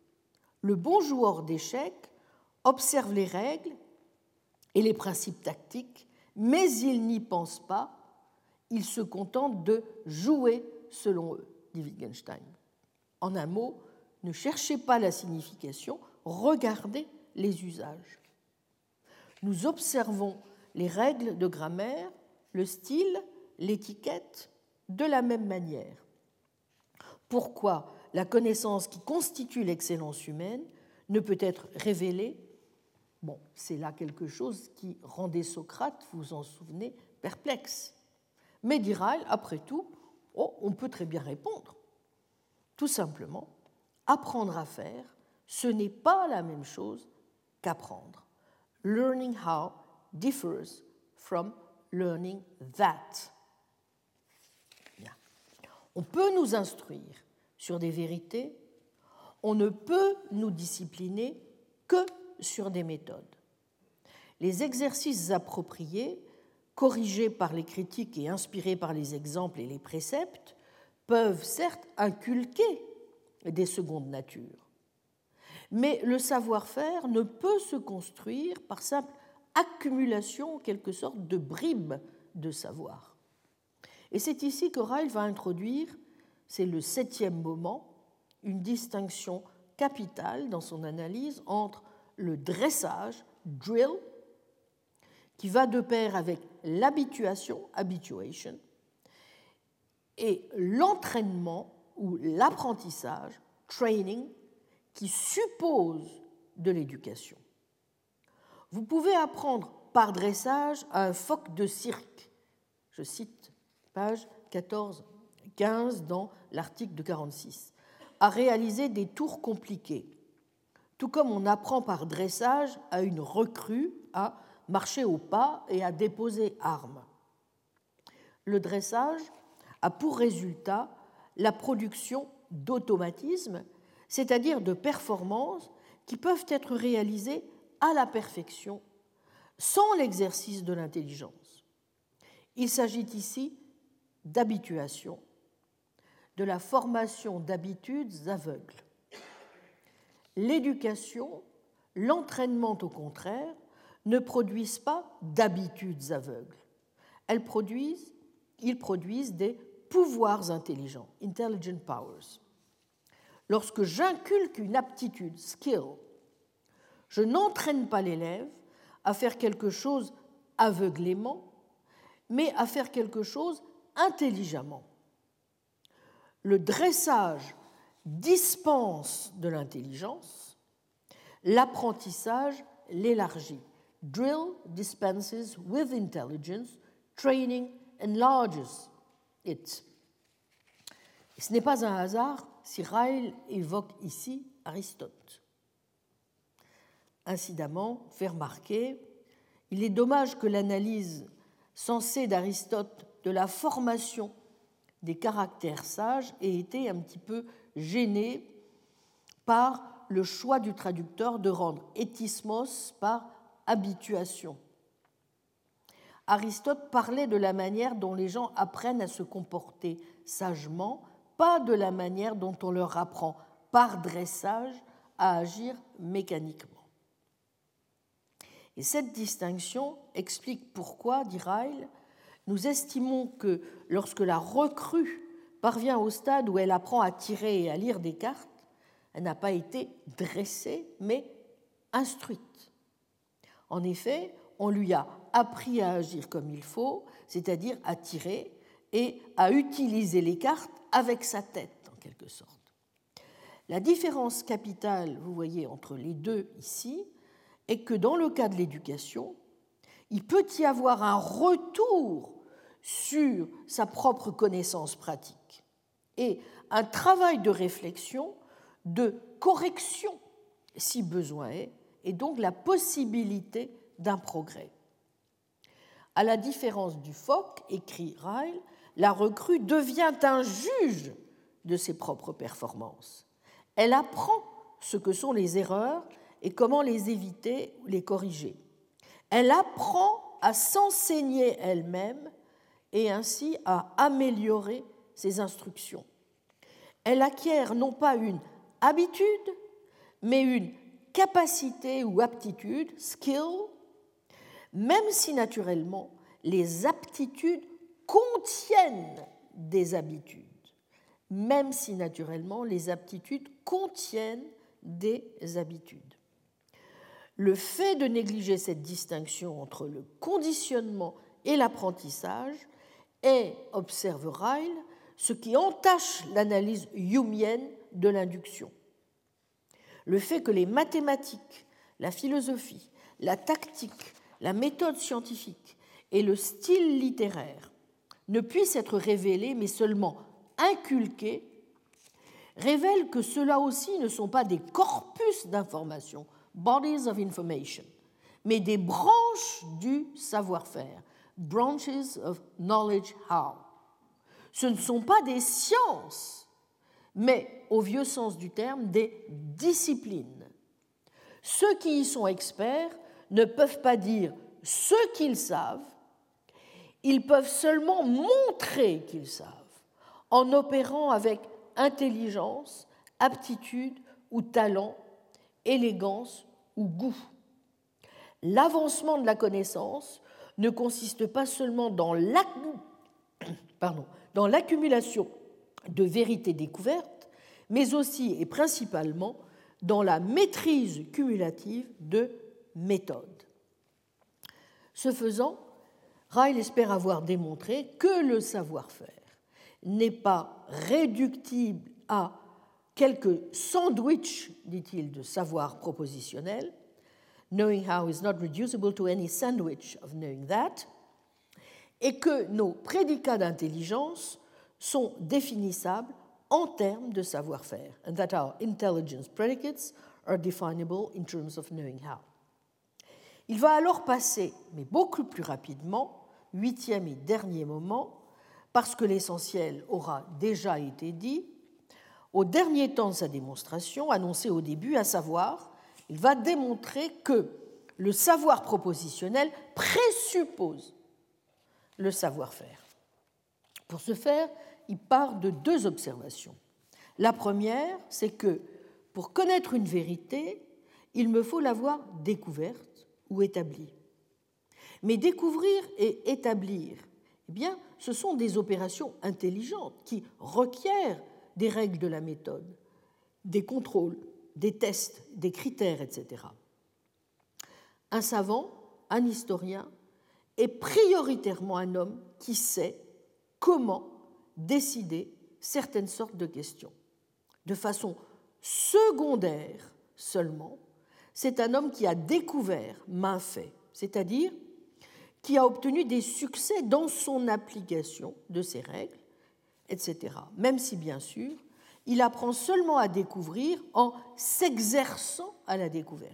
Le bon joueur d'échecs observe les règles et les principes tactiques, mais il n'y pense pas, il se contente de jouer selon eux, dit Wittgenstein. En un mot, ne cherchez pas la signification, regardez les usages. Nous observons les règles de grammaire, le style, l'étiquette de la même manière. Pourquoi la connaissance qui constitue l'excellence humaine ne peut être révélée? Bon, c'est là quelque chose qui rendait Socrate, vous vous en souvenez, perplexe. Mais dira après tout, oh, on peut très bien répondre. Tout simplement, apprendre à faire, ce n'est pas la même chose qu'apprendre. Learning how differs from learning that. On peut nous instruire sur des vérités, on ne peut nous discipliner que sur des méthodes. Les exercices appropriés, corrigés par les critiques et inspirés par les exemples et les préceptes, peuvent certes inculquer des secondes natures, mais le savoir-faire ne peut se construire par simple accumulation, en quelque sorte, de bribes de savoir. Et c'est ici que Ryle va introduire, c'est le septième moment, une distinction capitale dans son analyse entre le dressage, drill, qui va de pair avec l'habituation, habituation, et l'entraînement ou l'apprentissage, training, qui suppose de l'éducation. Vous pouvez apprendre par dressage à un phoque de cirque. Je cite page 14, 15 dans l'article de 46, à réaliser des tours compliqués, tout comme on apprend par dressage à une recrue à marcher au pas et à déposer armes. Le dressage a pour résultat la production d'automatismes, c'est-à-dire de performances qui peuvent être réalisées à la perfection sans l'exercice de l'intelligence. Il s'agit ici d'habituation, de la formation d'habitudes aveugles. L'éducation, l'entraînement au contraire, ne produisent pas d'habitudes aveugles. Elles produisent, ils produisent des pouvoirs intelligents, intelligent powers. Lorsque j'inculque une aptitude, skill, je n'entraîne pas l'élève à faire quelque chose aveuglément, mais à faire quelque chose intelligemment. Le dressage dispense de l'intelligence, l'apprentissage l'élargit. Drill dispenses with intelligence, training enlarges it. ce n'est pas un hasard si Ryle évoque ici Aristote. Incidemment, fait remarquer, il est dommage que l'analyse censée d'Aristote de la formation des caractères sages ait été un petit peu gênée par le choix du traducteur de rendre étismos par habituation. Aristote parlait de la manière dont les gens apprennent à se comporter sagement, pas de la manière dont on leur apprend par dressage à agir mécaniquement. Et cette distinction explique pourquoi, dit Ryle, nous estimons que lorsque la recrue parvient au stade où elle apprend à tirer et à lire des cartes, elle n'a pas été dressée, mais instruite. En effet, on lui a appris à agir comme il faut, c'est-à-dire à tirer et à utiliser les cartes avec sa tête, en quelque sorte. La différence capitale, vous voyez, entre les deux ici, est que dans le cas de l'éducation, il peut y avoir un retour sur sa propre connaissance pratique et un travail de réflexion, de correction, si besoin est, et donc la possibilité d'un progrès. À la différence du phoque, écrit Ryle, la recrue devient un juge de ses propres performances. Elle apprend ce que sont les erreurs et comment les éviter ou les corriger. Elle apprend à s'enseigner elle-même et ainsi à améliorer ses instructions. Elle acquiert non pas une habitude, mais une capacité ou aptitude, skill, même si naturellement les aptitudes contiennent des habitudes, même si naturellement les aptitudes contiennent des habitudes. Le fait de négliger cette distinction entre le conditionnement et l'apprentissage est, observe Ryle, ce qui entache l'analyse humienne de l'induction. Le fait que les mathématiques, la philosophie, la tactique, la méthode scientifique et le style littéraire ne puissent être révélés mais seulement inculqués révèle que ceux-là aussi ne sont pas des corpus d'information, bodies of information, mais des branches du savoir-faire, branches of knowledge how. Ce ne sont pas des sciences, mais au vieux sens du terme, des disciplines. Ceux qui y sont experts ne peuvent pas dire ce qu'ils savent, ils peuvent seulement montrer qu'ils savent en opérant avec intelligence, aptitude ou talent, élégance ou goût. L'avancement de la connaissance ne consiste pas seulement dans l'accumulation de vérités découvertes, mais aussi et principalement dans la maîtrise cumulative de méthodes. Ce faisant, Ryle espère avoir démontré que le savoir-faire n'est pas réductible à quelques sandwichs, dit-il, de savoir propositionnel. Knowing how is not reducible to any sandwich of knowing that. Et que nos prédicats d'intelligence sont définissables en termes de savoir-faire, and that our intelligence predicates are definable in terms of knowing how. Il va alors passer, mais beaucoup plus rapidement, huitième et dernier moment, parce que l'essentiel aura déjà été dit, au dernier temps de sa démonstration, annoncé au début, à savoir, il va démontrer que le savoir propositionnel présuppose le savoir-faire. Pour ce faire, il part de deux observations. La première, c'est que pour connaître une vérité, il me faut l'avoir découverte ou établie. Mais découvrir et établir, eh bien, ce sont des opérations intelligentes qui requièrent des règles de la méthode, des contrôles, des tests, des critères, etc. Un savant, un historien, est prioritairement un homme qui sait comment décider certaines sortes de questions. De façon secondaire seulement, c'est un homme qui a découvert main fait, c'est-à-dire qui a obtenu des succès dans son application de ces règles, etc. Même si, bien sûr, il apprend seulement à découvrir en s'exerçant à la découverte.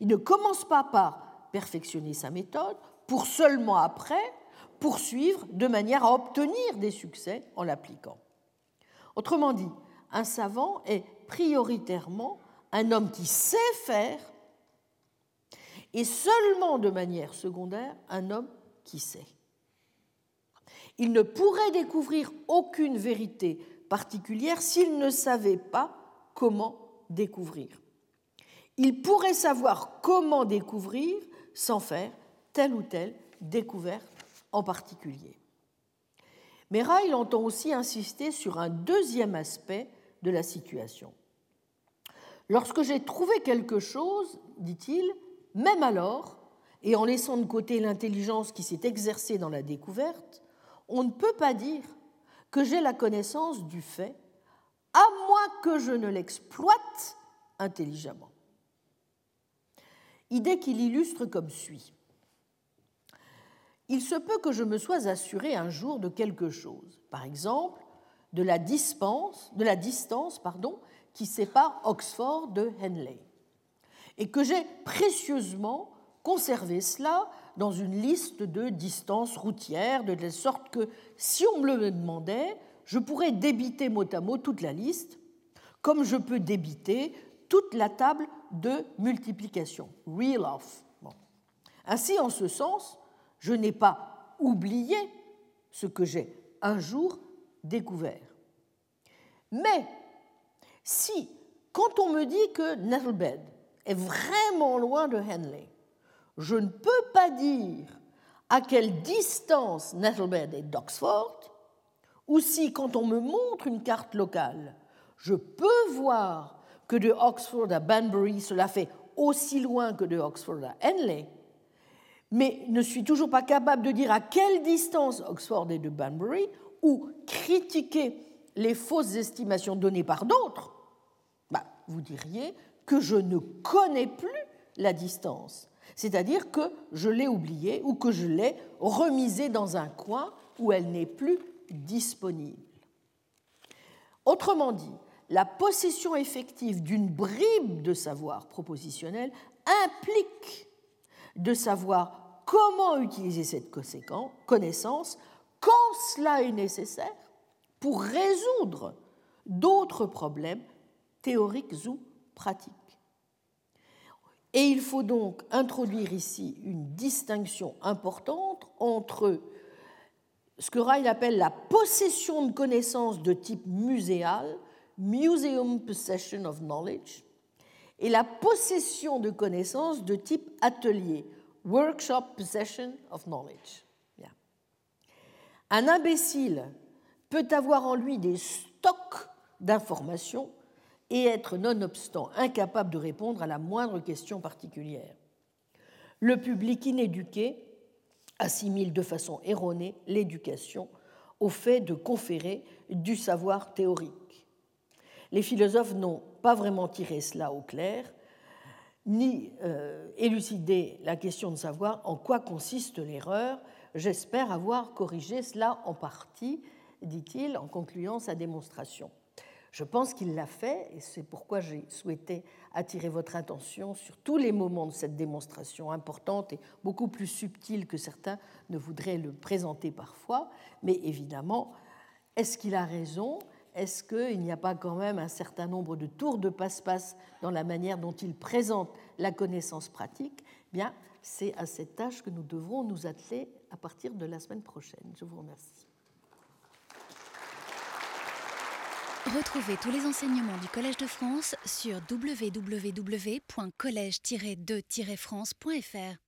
Il ne commence pas par perfectionner sa méthode pour seulement après poursuivre de manière à obtenir des succès en l'appliquant. Autrement dit, un savant est prioritairement un homme qui sait faire et seulement de manière secondaire un homme qui sait. Il ne pourrait découvrir aucune vérité particulière s'il ne savait pas comment découvrir. Il pourrait savoir comment découvrir sans faire telle ou telle découverte en particulier. Mais Ryle entend aussi insister sur un deuxième aspect de la situation. Lorsque j'ai trouvé quelque chose, dit-il, même alors, et en laissant de côté l'intelligence qui s'est exercée dans la découverte, on ne peut pas dire que j'ai la connaissance du fait, à moins que je ne l'exploite intelligemment. Idée qu'il illustre comme suit. Il se peut que je me sois assuré un jour de quelque chose, par exemple de la, distance pardon, qui sépare Oxford de Henley, et que j'ai précieusement conservé cela dans une liste de distances routières, de telle sorte que si on me le demandait, je pourrais débiter mot à mot toute la liste, comme je peux débiter toute la table de multiplication, real off. Ainsi, en ce sens, je n'ai pas oublié ce que j'ai un jour découvert. Mais si, quand on me dit que Nettlebed est vraiment loin de Henley, je ne peux pas dire à quelle distance Nettlebed est d'Oxford, ou si, quand on me montre une carte locale, je peux voir que de Oxford à Banbury, cela fait aussi loin que de Oxford à Henley, mais ne suis toujours pas capable de dire à quelle distance Oxford est de Banbury, ou critiquer les fausses estimations données par d'autres, bah, vous diriez que je ne connais plus la distance, c'est-à-dire que je l'ai oubliée ou que je l'ai remisée dans un coin où elle n'est plus disponible. Autrement dit, la possession effective d'une bribe de savoir propositionnel implique de savoir comment utiliser cette connaissance quand cela est nécessaire pour résoudre d'autres problèmes théoriques ou pratiques. Et il faut donc introduire ici une distinction importante entre ce que Ryle appelle la possession de connaissances de type muséal, Museum Possession of Knowledge, et la possession de connaissances de type atelier, Workshop Possession of Knowledge. Un imbécile peut avoir en lui des stocks d'informations et être nonobstant incapable de répondre à la moindre question particulière. Le public inéduqué assimile de façon erronée l'éducation au fait de conférer du savoir théorique. Les philosophes n'ont pas vraiment tiré cela au clair, ni euh, élucidé la question de savoir en quoi consiste l'erreur. J'espère avoir corrigé cela en partie dit-il en concluant sa démonstration. Je pense qu'il l'a fait, et c'est pourquoi j'ai souhaité attirer votre attention sur tous les moments de cette démonstration importante et beaucoup plus subtile que certains ne voudraient le présenter parfois. Mais évidemment, est-ce qu'il a raison? Est-ce qu'il n'y a pas quand même un certain nombre de tours de passe-passe dans la manière dont il présente la connaissance pratique? Eh Bien, c'est à cette tâche que nous devrons nous atteler à partir de la semaine prochaine. Je vous remercie. Retrouvez tous les enseignements du Collège de France sur www.colège-2-france.fr.